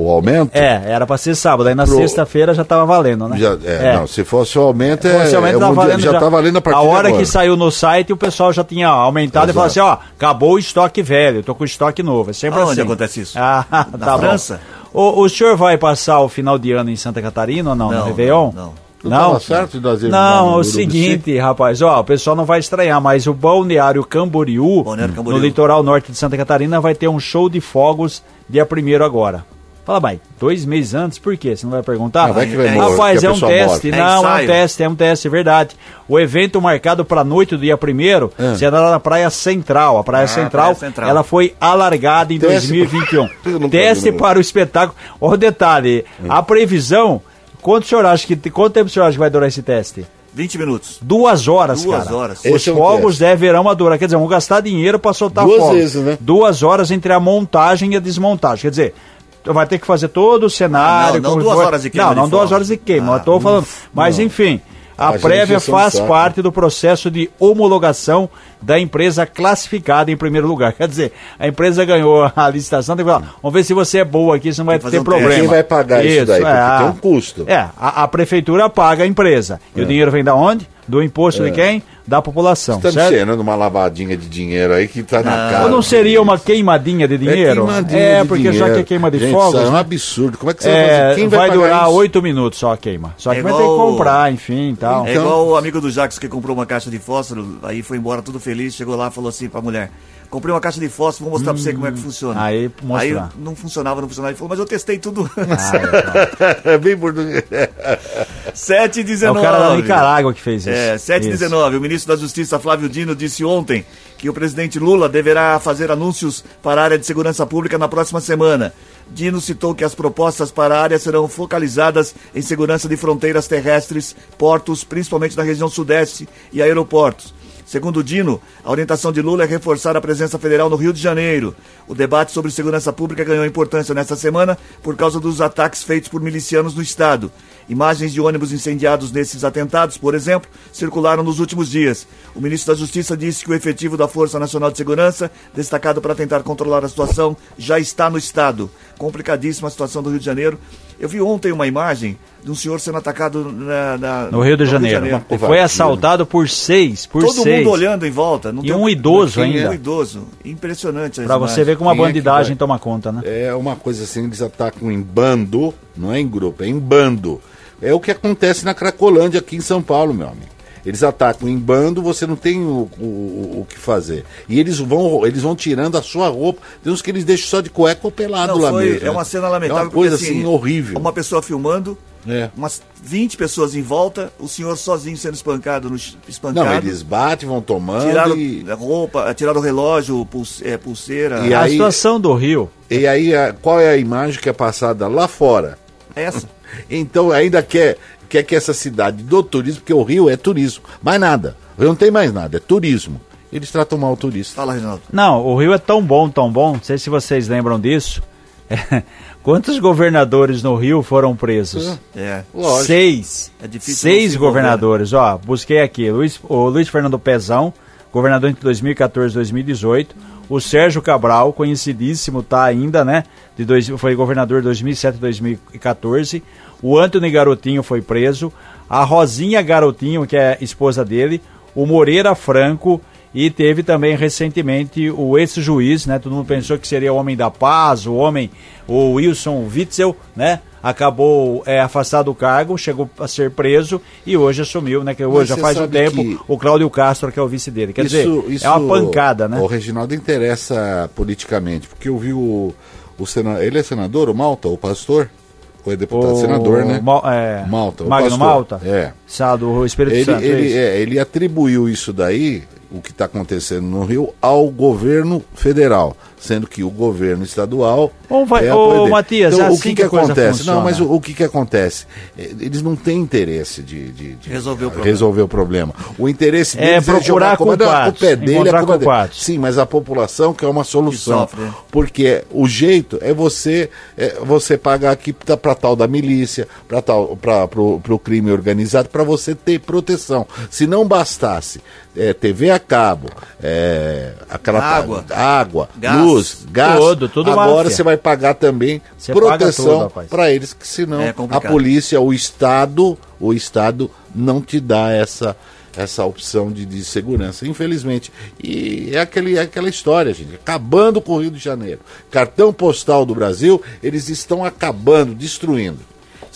Speaker 4: O aumento?
Speaker 3: É, era pra ser sábado. Aí na
Speaker 4: Pro-
Speaker 3: sexta-feira já tava valendo, né?
Speaker 4: Já, é, Não, se fosse o aumento, é,
Speaker 3: Fosse aumento,
Speaker 4: é
Speaker 3: tava
Speaker 4: um dia-
Speaker 3: valendo
Speaker 4: já tá valendo a partir
Speaker 3: A
Speaker 4: de
Speaker 3: hora
Speaker 4: agora.
Speaker 3: que saiu no site, o pessoal já tinha aumentado e falou assim,
Speaker 4: Exato.
Speaker 3: ó, acabou o estoque velho, tô com estoque novo. É sempre
Speaker 2: Aonde
Speaker 3: assim.
Speaker 2: acontece isso?
Speaker 3: Ah,
Speaker 2: Na
Speaker 3: tá bom.
Speaker 2: França?
Speaker 3: O, o senhor vai passar o final de ano em Santa Catarina ou não?
Speaker 2: Não,
Speaker 3: no Réveillon?
Speaker 2: não, não.
Speaker 4: Não tava certo de nós
Speaker 3: Não, é o seguinte, rapaz, ó, o pessoal não vai estranhar, mas o Balneário Camboriú,
Speaker 2: Balneário Camboriú.
Speaker 3: no litoral norte de Santa Catarina, vai ter um show de fogos dia 1 agora. Fala, vai, dois meses antes, por quê? Você não vai perguntar?
Speaker 4: Ah, vai que vai
Speaker 2: É,
Speaker 4: morrer,
Speaker 3: Rapaz,
Speaker 4: a
Speaker 3: é um teste,
Speaker 2: morre. É
Speaker 3: não, é, um
Speaker 2: ensaio.
Speaker 3: teste, é um teste, é verdade. O evento marcado para noite do dia 1
Speaker 4: É.
Speaker 3: será na Praia Central. A Praia,
Speaker 2: Ah,
Speaker 3: Central,
Speaker 2: Praia Central.
Speaker 3: ela foi alargada em
Speaker 4: Teste-
Speaker 3: 2021.
Speaker 4: Eu não
Speaker 3: teste para o espetáculo. Ó, detalhe, a previsão, quanto o senhor acha que, quanto tempo o senhor acha que vai durar esse teste?
Speaker 2: 20 minutos.
Speaker 3: Duas horas,
Speaker 2: Duas
Speaker 3: cara.
Speaker 2: horas.
Speaker 3: Os
Speaker 4: Esse é um
Speaker 3: fogos
Speaker 4: teste.
Speaker 3: deverão madurar. Quer dizer, vão gastar dinheiro para soltar
Speaker 4: Duas
Speaker 3: fogos.
Speaker 4: vezes, né?
Speaker 3: Duas horas entre a montagem e a desmontagem. Quer dizer, vai ter que fazer todo o cenário.
Speaker 2: Ah, não, não duas
Speaker 3: for.
Speaker 2: horas de queima
Speaker 3: Não, não duas horas de queima.
Speaker 2: Ah,
Speaker 3: eu tô falando. Mas enfim. A
Speaker 4: Haja
Speaker 3: prévia faz
Speaker 4: saco.
Speaker 3: parte do processo de homologação da empresa classificada em primeiro lugar. Quer dizer, a empresa ganhou a licitação, tem que falar, vamos ver se você é boa aqui, se não vai ter
Speaker 2: um
Speaker 3: problema.
Speaker 4: Quem vai pagar isso daí? Porque
Speaker 3: é,
Speaker 4: tem
Speaker 3: a-
Speaker 4: um custo.
Speaker 3: É, a, a prefeitura paga a empresa. E o dinheiro vem da onde? Do imposto de quem? Da população.
Speaker 4: Estamos
Speaker 3: certo?
Speaker 4: cheirando uma lavadinha de dinheiro aí que tá na cara.
Speaker 3: Ou não seria uma queimadinha de dinheiro?
Speaker 4: queimadinha
Speaker 3: É,
Speaker 4: de
Speaker 3: porque já
Speaker 4: dinheiro.
Speaker 3: que é queima de
Speaker 4: Gente,
Speaker 3: fogos.
Speaker 4: isso é um
Speaker 3: né?
Speaker 4: absurdo. Como é que você vai
Speaker 3: É,
Speaker 4: fazer? Quem vai,
Speaker 3: vai durar oito minutos só a queima. Só que
Speaker 2: É
Speaker 3: vai ter que
Speaker 2: igual-
Speaker 3: comprar, enfim e tal.
Speaker 2: É
Speaker 4: Então-
Speaker 2: igual o amigo do Jacques que comprou uma caixa de fósforo, aí foi embora tudo feliz, chegou lá e falou assim pra mulher: Comprei uma caixa de fósforo, vou mostrar pra você como é que funciona.
Speaker 3: aí mostrar.
Speaker 2: Aí não funcionava, não funcionava. Ele falou, mas eu testei tudo.
Speaker 4: É bem português.
Speaker 2: 7 e
Speaker 3: É
Speaker 2: 19.
Speaker 3: o cara da Nicarágua que fez isso.
Speaker 2: É, 7 e
Speaker 3: Isso.
Speaker 2: 19. O ministro da Justiça, Flávio Dino, disse ontem que o presidente Lula deverá fazer anúncios para a área de segurança pública na próxima semana. Dino citou que as propostas para a área serão focalizadas em segurança de fronteiras terrestres, portos, principalmente na região sudeste, e aeroportos. Segundo Dino, a orientação de Lula é reforçar a presença federal no Rio de Janeiro. O debate sobre segurança pública ganhou importância nesta semana por causa dos ataques feitos por milicianos no estado. Imagens de ônibus incendiados nesses atentados, por exemplo, circularam nos últimos dias. O ministro da Justiça disse que o efetivo da Força Nacional de Segurança, destacado para tentar controlar a situação, já está no estado. Complicadíssima a situação do Rio de Janeiro. Eu vi ontem uma imagem de um senhor sendo atacado na- na-
Speaker 3: No Rio de Janeiro. Ele foi
Speaker 4: Covardia.
Speaker 3: assaltado por seis, por
Speaker 2: Todo
Speaker 3: seis.
Speaker 2: mundo olhando em volta. Não
Speaker 3: E
Speaker 2: tem
Speaker 3: um idoso
Speaker 2: é?
Speaker 3: ainda.
Speaker 2: Um idoso. Impressionante.
Speaker 3: Pra você ver como a
Speaker 4: é
Speaker 3: bandidagem
Speaker 4: vai?
Speaker 3: toma conta, né?
Speaker 4: É uma coisa assim, eles atacam em bando, não é em grupo, é em bando. É o que acontece na Cracolândia aqui em São Paulo, meu amigo. Eles atacam em bando, você não tem o, o, o- que fazer. E eles vão, eles vão tirando a sua roupa. Tem uns que eles deixam só de cueca ou pelado
Speaker 2: Não,
Speaker 4: lá
Speaker 2: foi-
Speaker 4: mesmo.
Speaker 2: é
Speaker 4: né?
Speaker 2: uma cena lamentável.
Speaker 4: É uma coisa
Speaker 2: porque,
Speaker 4: assim horrível.
Speaker 2: Uma pessoa filmando,
Speaker 4: É.
Speaker 2: umas 20 pessoas em volta, o senhor sozinho sendo espancado no espancado.
Speaker 4: Não, eles batem, vão tomando
Speaker 2: Tiraram
Speaker 4: e,
Speaker 2: a roupa, tiraram o relógio, pulse- é, pulseira.
Speaker 4: E
Speaker 3: a
Speaker 4: aí-
Speaker 3: situação do Rio.
Speaker 4: e aí a- qual é a imagem que é passada lá fora?
Speaker 2: Essa.
Speaker 4: Então ainda quer, quer que essa cidade do turismo, porque o Rio é turismo, mais nada. O Rio não tem mais nada, é turismo. Eles tratam mal o turista.
Speaker 2: Fala, Reginaldo.
Speaker 3: Não, o Rio é tão bom, tão bom. Não sei se vocês lembram disso. Quantos governadores no Rio foram presos?
Speaker 2: É.
Speaker 4: Lógico.
Speaker 3: Seis.
Speaker 2: É difícil
Speaker 3: Seis
Speaker 2: se envolver,
Speaker 3: governadores. Ó, busquei aqui. Luiz, o Luiz Fernando Pezão, governador entre 2014 e 2018. O Sérgio Cabral, conhecidíssimo, tá ainda, né? De dois, foi governador de 2007 e 2014. O Antônio Garotinho foi preso. A Rosinha Garotinho, que é esposa dele. O Moreira Franco. E teve também recentemente o ex-juiz, né? Todo mundo pensou que seria o homem da paz, o homem, o Wilson Witzel, né? Acabou é, afastado do cargo, chegou a ser preso e hoje assumiu, né? Que hoje já faz um tempo o Cláudio Castro, que é o vice dele. Quer dizer, é uma pancada, né?
Speaker 4: O Reginaldo interessa politicamente, porque eu vi o, o senador. Ele é senador, o Malta, o pastor? É deputado? senador, né?
Speaker 3: Mal- é,
Speaker 4: Malta, o
Speaker 3: Magno
Speaker 4: pastor.
Speaker 3: Malta?
Speaker 4: É.
Speaker 3: Sá do Espírito
Speaker 4: Ele,
Speaker 3: Santo. é
Speaker 4: ele, é, ele atribuiu isso daí, o que está acontecendo no Rio, ao governo federal, sendo que o governo estadual.
Speaker 3: Ô, vai-
Speaker 4: é
Speaker 3: ô. Matias,
Speaker 4: então,
Speaker 3: é
Speaker 4: o
Speaker 3: assim
Speaker 4: que,
Speaker 3: que
Speaker 4: que
Speaker 3: coisa
Speaker 4: acontece?
Speaker 3: funciona.
Speaker 4: Não, mas o, o que, que acontece? É, Eles não têm interesse de, de- de
Speaker 2: Resolver o problema.
Speaker 4: resolver o problema. O interesse
Speaker 3: É
Speaker 4: deles
Speaker 3: procurar
Speaker 4: culpa- não, a
Speaker 3: culpados,
Speaker 4: culpa é dele, a
Speaker 3: encontrar
Speaker 4: culpa é dele. Sim, mas a população quer uma solução.
Speaker 2: sofre, né?
Speaker 4: Porque o jeito é você é você pagar aqui para tal da milícia, para tal para o crime organizado, para você ter proteção. Se não bastasse é, TV a cabo, é, aquela
Speaker 2: Água.
Speaker 4: água
Speaker 2: Gás.
Speaker 4: luz, gás.
Speaker 3: Tudo, tudo
Speaker 4: Agora
Speaker 3: máfia.
Speaker 4: você vai pagar também
Speaker 3: Você
Speaker 4: proteção para eles, que senão
Speaker 2: É
Speaker 4: a polícia, o Estado, o Estado não te dá essa essa opção de, de segurança, infelizmente. E é, aquele, é aquela história, gente, acabando com o Rio de Janeiro. Cartão postal do Brasil, eles estão acabando, destruindo.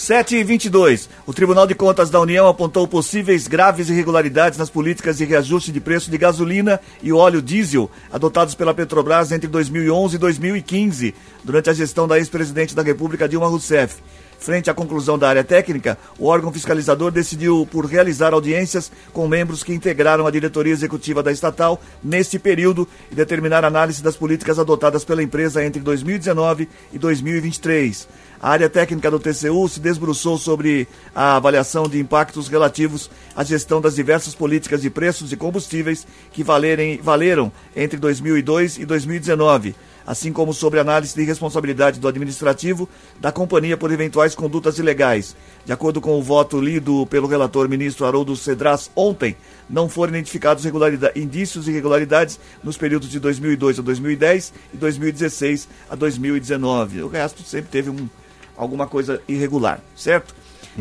Speaker 2: 7 e 22. O Tribunal de Contas da União apontou possíveis graves irregularidades nas políticas de reajuste de preço de gasolina e óleo diesel adotados pela Petrobras entre 2011 e 2015, durante a gestão da ex-presidente da República Dilma Rousseff. Frente à conclusão da área técnica, o órgão fiscalizador decidiu por realizar audiências com membros que integraram a diretoria executiva da estatal neste período e determinar análise das políticas adotadas pela empresa entre 2019 e 2023. A área técnica do TCU se desbruçou sobre a avaliação de impactos relativos à gestão das diversas políticas de preços de combustíveis que valerem, valeram entre 2002 e 2019, assim como sobre análise de responsabilidade do administrativo da companhia por eventuais condutas ilegais. De acordo com o voto lido pelo relator ministro Haroldo Cedras ontem, não foram identificados indícios de irregularidades nos períodos de 2002 a 2010 e 2016 a 2019. O resto sempre teve um, alguma coisa irregular, certo?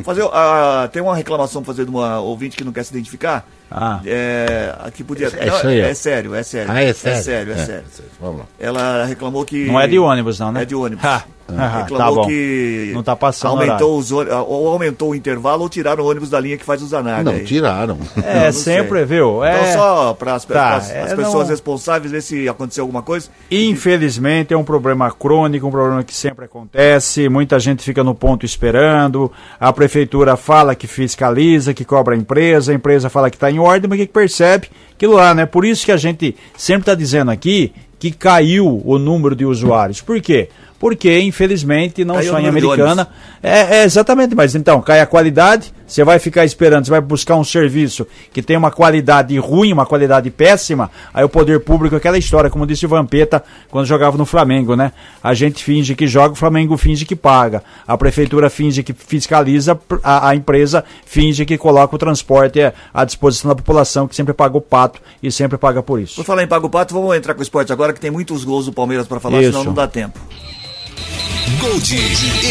Speaker 2: Fazer, ah, tem uma reclamação pra fazer de uma ouvinte que não quer se identificar.
Speaker 3: Ah.
Speaker 2: É, aqui podia.
Speaker 4: É
Speaker 2: não,
Speaker 4: ó.
Speaker 2: é sério, é sério.
Speaker 4: Ah, é sério?
Speaker 2: É sério, é,
Speaker 4: É,
Speaker 2: sério.
Speaker 4: Vamos lá.
Speaker 2: Ela reclamou que.
Speaker 3: Não é de ônibus, não, né?
Speaker 2: É de ônibus.
Speaker 3: Ha, ha,
Speaker 2: reclamou
Speaker 3: tá
Speaker 2: que
Speaker 3: Não tá passando
Speaker 2: aumentou os ou aumentou o intervalo ou tiraram o ônibus da linha que faz o Zanardi.
Speaker 4: Não,
Speaker 2: aí.
Speaker 4: tiraram.
Speaker 3: É,
Speaker 2: não
Speaker 3: sempre,
Speaker 2: sei.
Speaker 3: viu? É,
Speaker 2: Então, só para as,
Speaker 3: Tá,
Speaker 2: as- as
Speaker 3: é,
Speaker 2: pessoas
Speaker 3: não-
Speaker 2: responsáveis ver se aconteceu alguma coisa.
Speaker 3: Infelizmente é um problema crônico, um problema que sempre acontece. Muita gente fica no ponto esperando. A prefeitura fala que fiscaliza, que cobra a empresa, a empresa fala que está em ordem, mas o que que percebe? Aquilo lá, né? Por isso que a gente sempre está dizendo aqui que caiu o número de usuários. Por quê? Porque, infelizmente, não
Speaker 2: Caiu
Speaker 3: só em Americana. É, é, exatamente, mas então, cai a qualidade, você vai ficar esperando, você vai buscar um serviço que tem uma qualidade ruim, uma qualidade péssima, aí o poder público, aquela história, como disse o Vampeta quando jogava no Flamengo, né? A gente finge que joga, o Flamengo finge que paga. A prefeitura finge que fiscaliza, a, a empresa finge que coloca o transporte à disposição da população, que sempre paga o pato e sempre paga por isso.
Speaker 2: Por falar em Pago Pato, vamos entrar com o esporte agora, que tem muitos gols do Palmeiras para falar,
Speaker 3: Isso.
Speaker 2: senão não dá tempo.
Speaker 1: Gold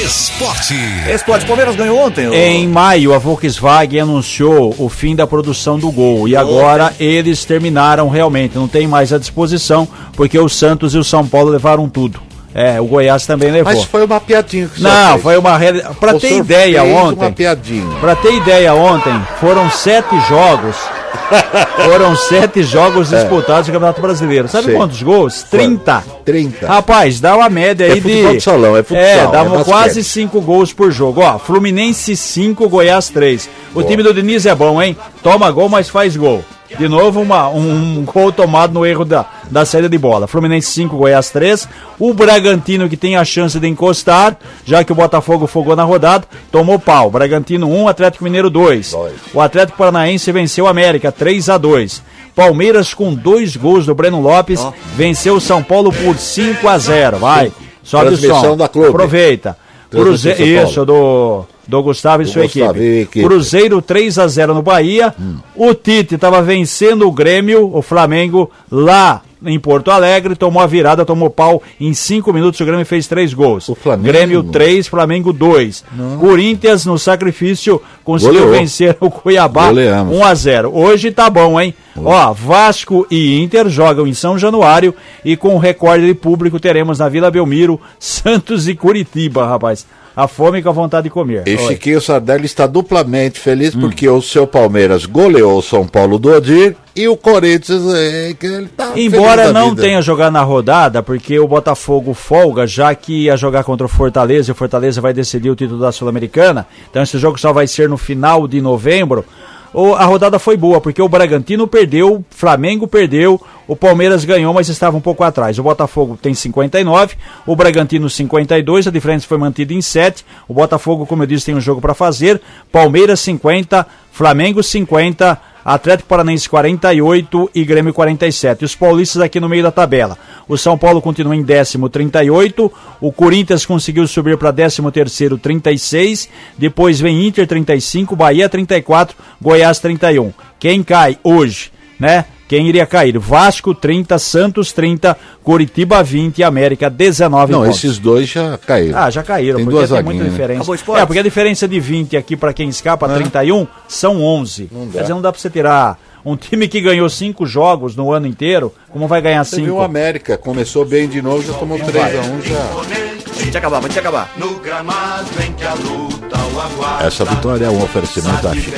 Speaker 1: Esporte.
Speaker 2: Esporte, Palmeiras ganhou ontem? ô?
Speaker 3: Em maio, a Volkswagen anunciou o fim da produção do Gol e agora eles terminaram realmente, não tem mais à disposição, porque o Santos e o São Paulo levaram tudo. É, o Goiás também levou.
Speaker 4: Mas foi uma piadinha que
Speaker 3: Não,
Speaker 4: fez.
Speaker 3: foi uma realidade. Pra
Speaker 4: O
Speaker 3: ter ideia
Speaker 4: fez
Speaker 3: ontem.
Speaker 4: uma piadinha.
Speaker 3: Pra ter ideia ontem, foram sete jogos. foram sete jogos disputados no Campeonato Brasileiro. Sabe
Speaker 4: É. Sei.
Speaker 3: quantos gols? 30.
Speaker 4: 30.
Speaker 3: Rapaz, dá uma média
Speaker 4: É
Speaker 3: aí
Speaker 4: futebol
Speaker 3: de.
Speaker 4: de salão, é futsal,
Speaker 3: É,
Speaker 4: é
Speaker 3: dá
Speaker 4: basquete.
Speaker 3: quase cinco gols por jogo. Ó, Fluminense 5, Goiás 3. O time do Diniz é bom, hein? Toma gol, mas faz gol. De novo, uma, um, um gol tomado no erro da, da saída de bola. Fluminense 5, Goiás 3. O Bragantino, que tem a chance de encostar, já que o Botafogo fogou na rodada, tomou pau. Bragantino 1, Atlético Mineiro 2.
Speaker 4: Dois.
Speaker 3: O Atlético Paranaense venceu o América 3 a 2. Palmeiras com dois gols do Breno Lopes venceu o São Paulo por 5 a 0. Vai, sobe o som.
Speaker 4: da Clube.
Speaker 3: Aproveita.
Speaker 4: Transmissão
Speaker 3: Cruze...
Speaker 4: São Paulo.
Speaker 3: Isso, do, do Gustavo e
Speaker 4: Do
Speaker 3: sua
Speaker 4: Gustavo
Speaker 3: equipe.
Speaker 4: e equipe.
Speaker 3: Cruzeiro 3 a 0 no Bahia. O Tite estava vencendo o Grêmio, o Flamengo, lá em Porto Alegre, tomou a virada, tomou pau em 5 minutos, o Grêmio fez 3 gols.
Speaker 4: O Flamengo?
Speaker 3: Grêmio 3, Flamengo 2. Corinthians, no sacrifício, conseguiu
Speaker 4: Goleou.
Speaker 3: vencer o Cuiabá
Speaker 4: Goleamos.
Speaker 3: 1 a 0 Hoje tá bom, hein? Ó, Vasco e Inter jogam em São Januário e com recorde de público teremos na Vila Belmiro, Santos e Curitiba, rapaz. A fome com a vontade de comer.
Speaker 4: E
Speaker 3: Oi.
Speaker 4: Chiquinho Sardelli está duplamente feliz
Speaker 3: Hum.
Speaker 4: porque o seu Palmeiras goleou o São Paulo do Odir e o Corinthians, é, que ele tá
Speaker 3: Embora não
Speaker 4: vida.
Speaker 3: tenha jogado na rodada, porque o Botafogo folga, já que ia jogar contra o Fortaleza e o Fortaleza vai decidir o título da Sul-Americana. Então esse jogo só vai ser no final de novembro. A rodada foi boa, porque o Bragantino perdeu, o Flamengo perdeu, o Palmeiras ganhou, mas estava um pouco atrás. O Botafogo tem 59, o Bragantino 52, a diferença foi mantida em 7. O Botafogo, como eu disse, tem um jogo para fazer. Palmeiras 50, Flamengo 50, Atlético Paranaense 48 e Grêmio 47. Os paulistas aqui no meio da tabela. O São Paulo continua em décimo 38, o Corinthians conseguiu subir para décimo terceiro 36, depois vem Inter 35, Bahia 34, Goiás 31. Quem cai hoje né? Quem iria cair? Vasco 30, Santos 30, Coritiba 20 e América 19
Speaker 4: Não,
Speaker 3: pontos.
Speaker 4: esses dois já caíram.
Speaker 3: Ah, já caíram,
Speaker 4: Tem
Speaker 3: porque
Speaker 4: duas
Speaker 3: tem muita
Speaker 4: né?
Speaker 3: diferença.
Speaker 2: Acabou?
Speaker 3: É, porque a diferença de 20 aqui para quem escapa, 31, são 11.
Speaker 4: dá.
Speaker 3: Quer dizer, não dá para você tirar um time que ganhou 5 jogos no ano inteiro, como vai ganhar
Speaker 4: Você viu
Speaker 3: 5?
Speaker 4: o América, começou bem de novo, já tomou 3x1 já.
Speaker 2: Pode acabar, pode acabar.
Speaker 6: No gramado em que a luta o aguarda.
Speaker 4: Essa vitória é um oferecimento da Chiquita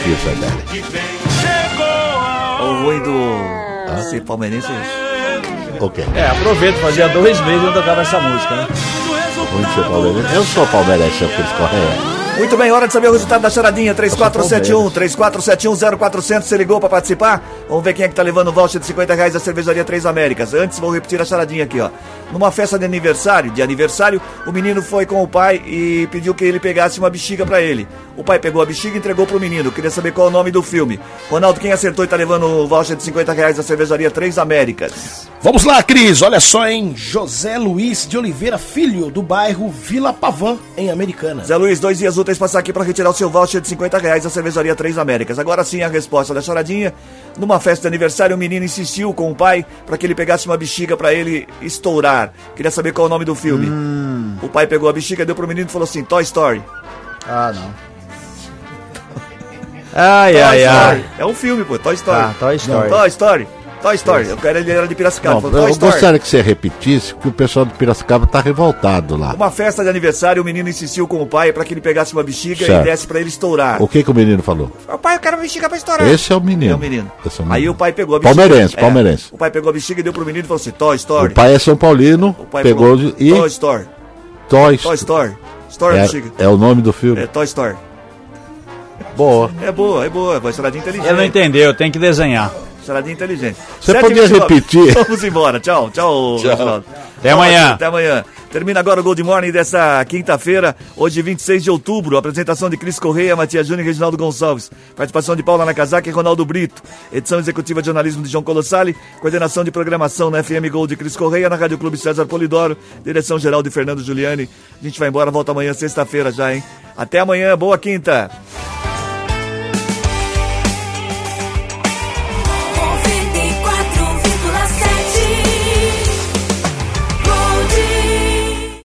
Speaker 6: vem. Chegou
Speaker 2: O ruim do ser palmeirense é isso.
Speaker 4: O quê?
Speaker 3: É, aproveito, fazia dois meses eu tocava essa música, né?
Speaker 4: De ser palmeirense? Eu sou palmeirense, é porque eles correm.
Speaker 2: Muito bem, hora de saber o resultado da charadinha. 3471 3471 0400. Você ligou pra participar? Vamos ver quem é que tá levando o voucher de 50 reais da cervejaria Três Américas. Antes, vou repetir a charadinha aqui, ó. Numa festa de aniversário, de aniversário, o menino foi com o pai e pediu que ele pegasse uma bexiga pra ele. O pai pegou a bexiga e entregou pro menino. Queria saber qual é o nome do filme. Ronaldo, quem acertou e tá levando o voucher de 50 reais da cervejaria Três Américas?
Speaker 8: Vamos lá, Cris. Olha só, hein? José Luiz de Oliveira Filho, do bairro Vila Pavã, em Americana.
Speaker 2: Zé Luiz, dois dias úteis passar aqui para retirar o seu voucher de 50 reais da cervejaria Três Américas. Agora sim a resposta da choradinha. Numa festa de aniversário, o menino insistiu com o pai para que ele pegasse uma bexiga para ele estourar. Queria saber qual é o nome do filme. O pai pegou a bexiga, deu pro menino e falou assim: Toy Story.
Speaker 3: Ah, não. Ai,
Speaker 2: Toy
Speaker 3: ai, ai.
Speaker 2: Story. É um filme, pô, Toy Story.
Speaker 3: Ah, Toy Story.
Speaker 2: Toy Story. Toy Story. Eu quero ele era de Piracicaba.
Speaker 4: Não,
Speaker 2: falou,
Speaker 4: eu
Speaker 2: Story.
Speaker 4: gostaria que você repetisse, porque o pessoal de Piracicaba tá revoltado lá.
Speaker 2: Uma festa de aniversário, o menino insistiu com o pai para que ele pegasse uma bexiga
Speaker 4: Certo.
Speaker 2: e desse para ele estourar.
Speaker 4: O que, que o menino falou?
Speaker 2: O pai, eu quero uma bexiga pra estourar.
Speaker 4: Esse é o menino.
Speaker 2: É o menino.
Speaker 4: É o
Speaker 2: Aí
Speaker 4: menino.
Speaker 2: o pai pegou a bexiga.
Speaker 4: Palmeirense,
Speaker 2: É.
Speaker 4: palmeirense.
Speaker 2: O pai pegou a bexiga e deu pro menino e falou assim: Toy Story.
Speaker 4: O pai é São Paulino,
Speaker 2: O pai
Speaker 4: pegou
Speaker 2: falou,
Speaker 4: e
Speaker 2: Toy Story.
Speaker 4: Toy,
Speaker 2: Toy Story. Story
Speaker 4: é,
Speaker 2: bexiga.
Speaker 4: é o nome do filme.
Speaker 2: É Toy Story.
Speaker 4: Boa.
Speaker 2: É boa, é boa. Vai choradinha inteligente.
Speaker 3: Ele não entendeu, tem que desenhar.
Speaker 2: Choradinha inteligente.
Speaker 4: Você
Speaker 2: 7h29.
Speaker 4: podia repetir?
Speaker 2: Vamos embora. Tchau, tchau. Reginaldo.
Speaker 3: Até
Speaker 2: Tchau,
Speaker 3: amanhã.
Speaker 2: Até amanhã. Termina agora o Gold Morning dessa quinta-feira, hoje 26 de outubro. Apresentação de Cris Correia, Matias Júnior e Reginaldo Gonçalves. Participação de Paula Nakazaki e Ronaldo Brito. Edição executiva de jornalismo de João Colossali. Coordenação de programação na FM Gold de Cris Correia, na Rádio Clube César Polidoro. Direção geral de Fernando Giuliani. A gente vai embora, volta amanhã, sexta-feira já, hein? Até amanhã, boa quinta.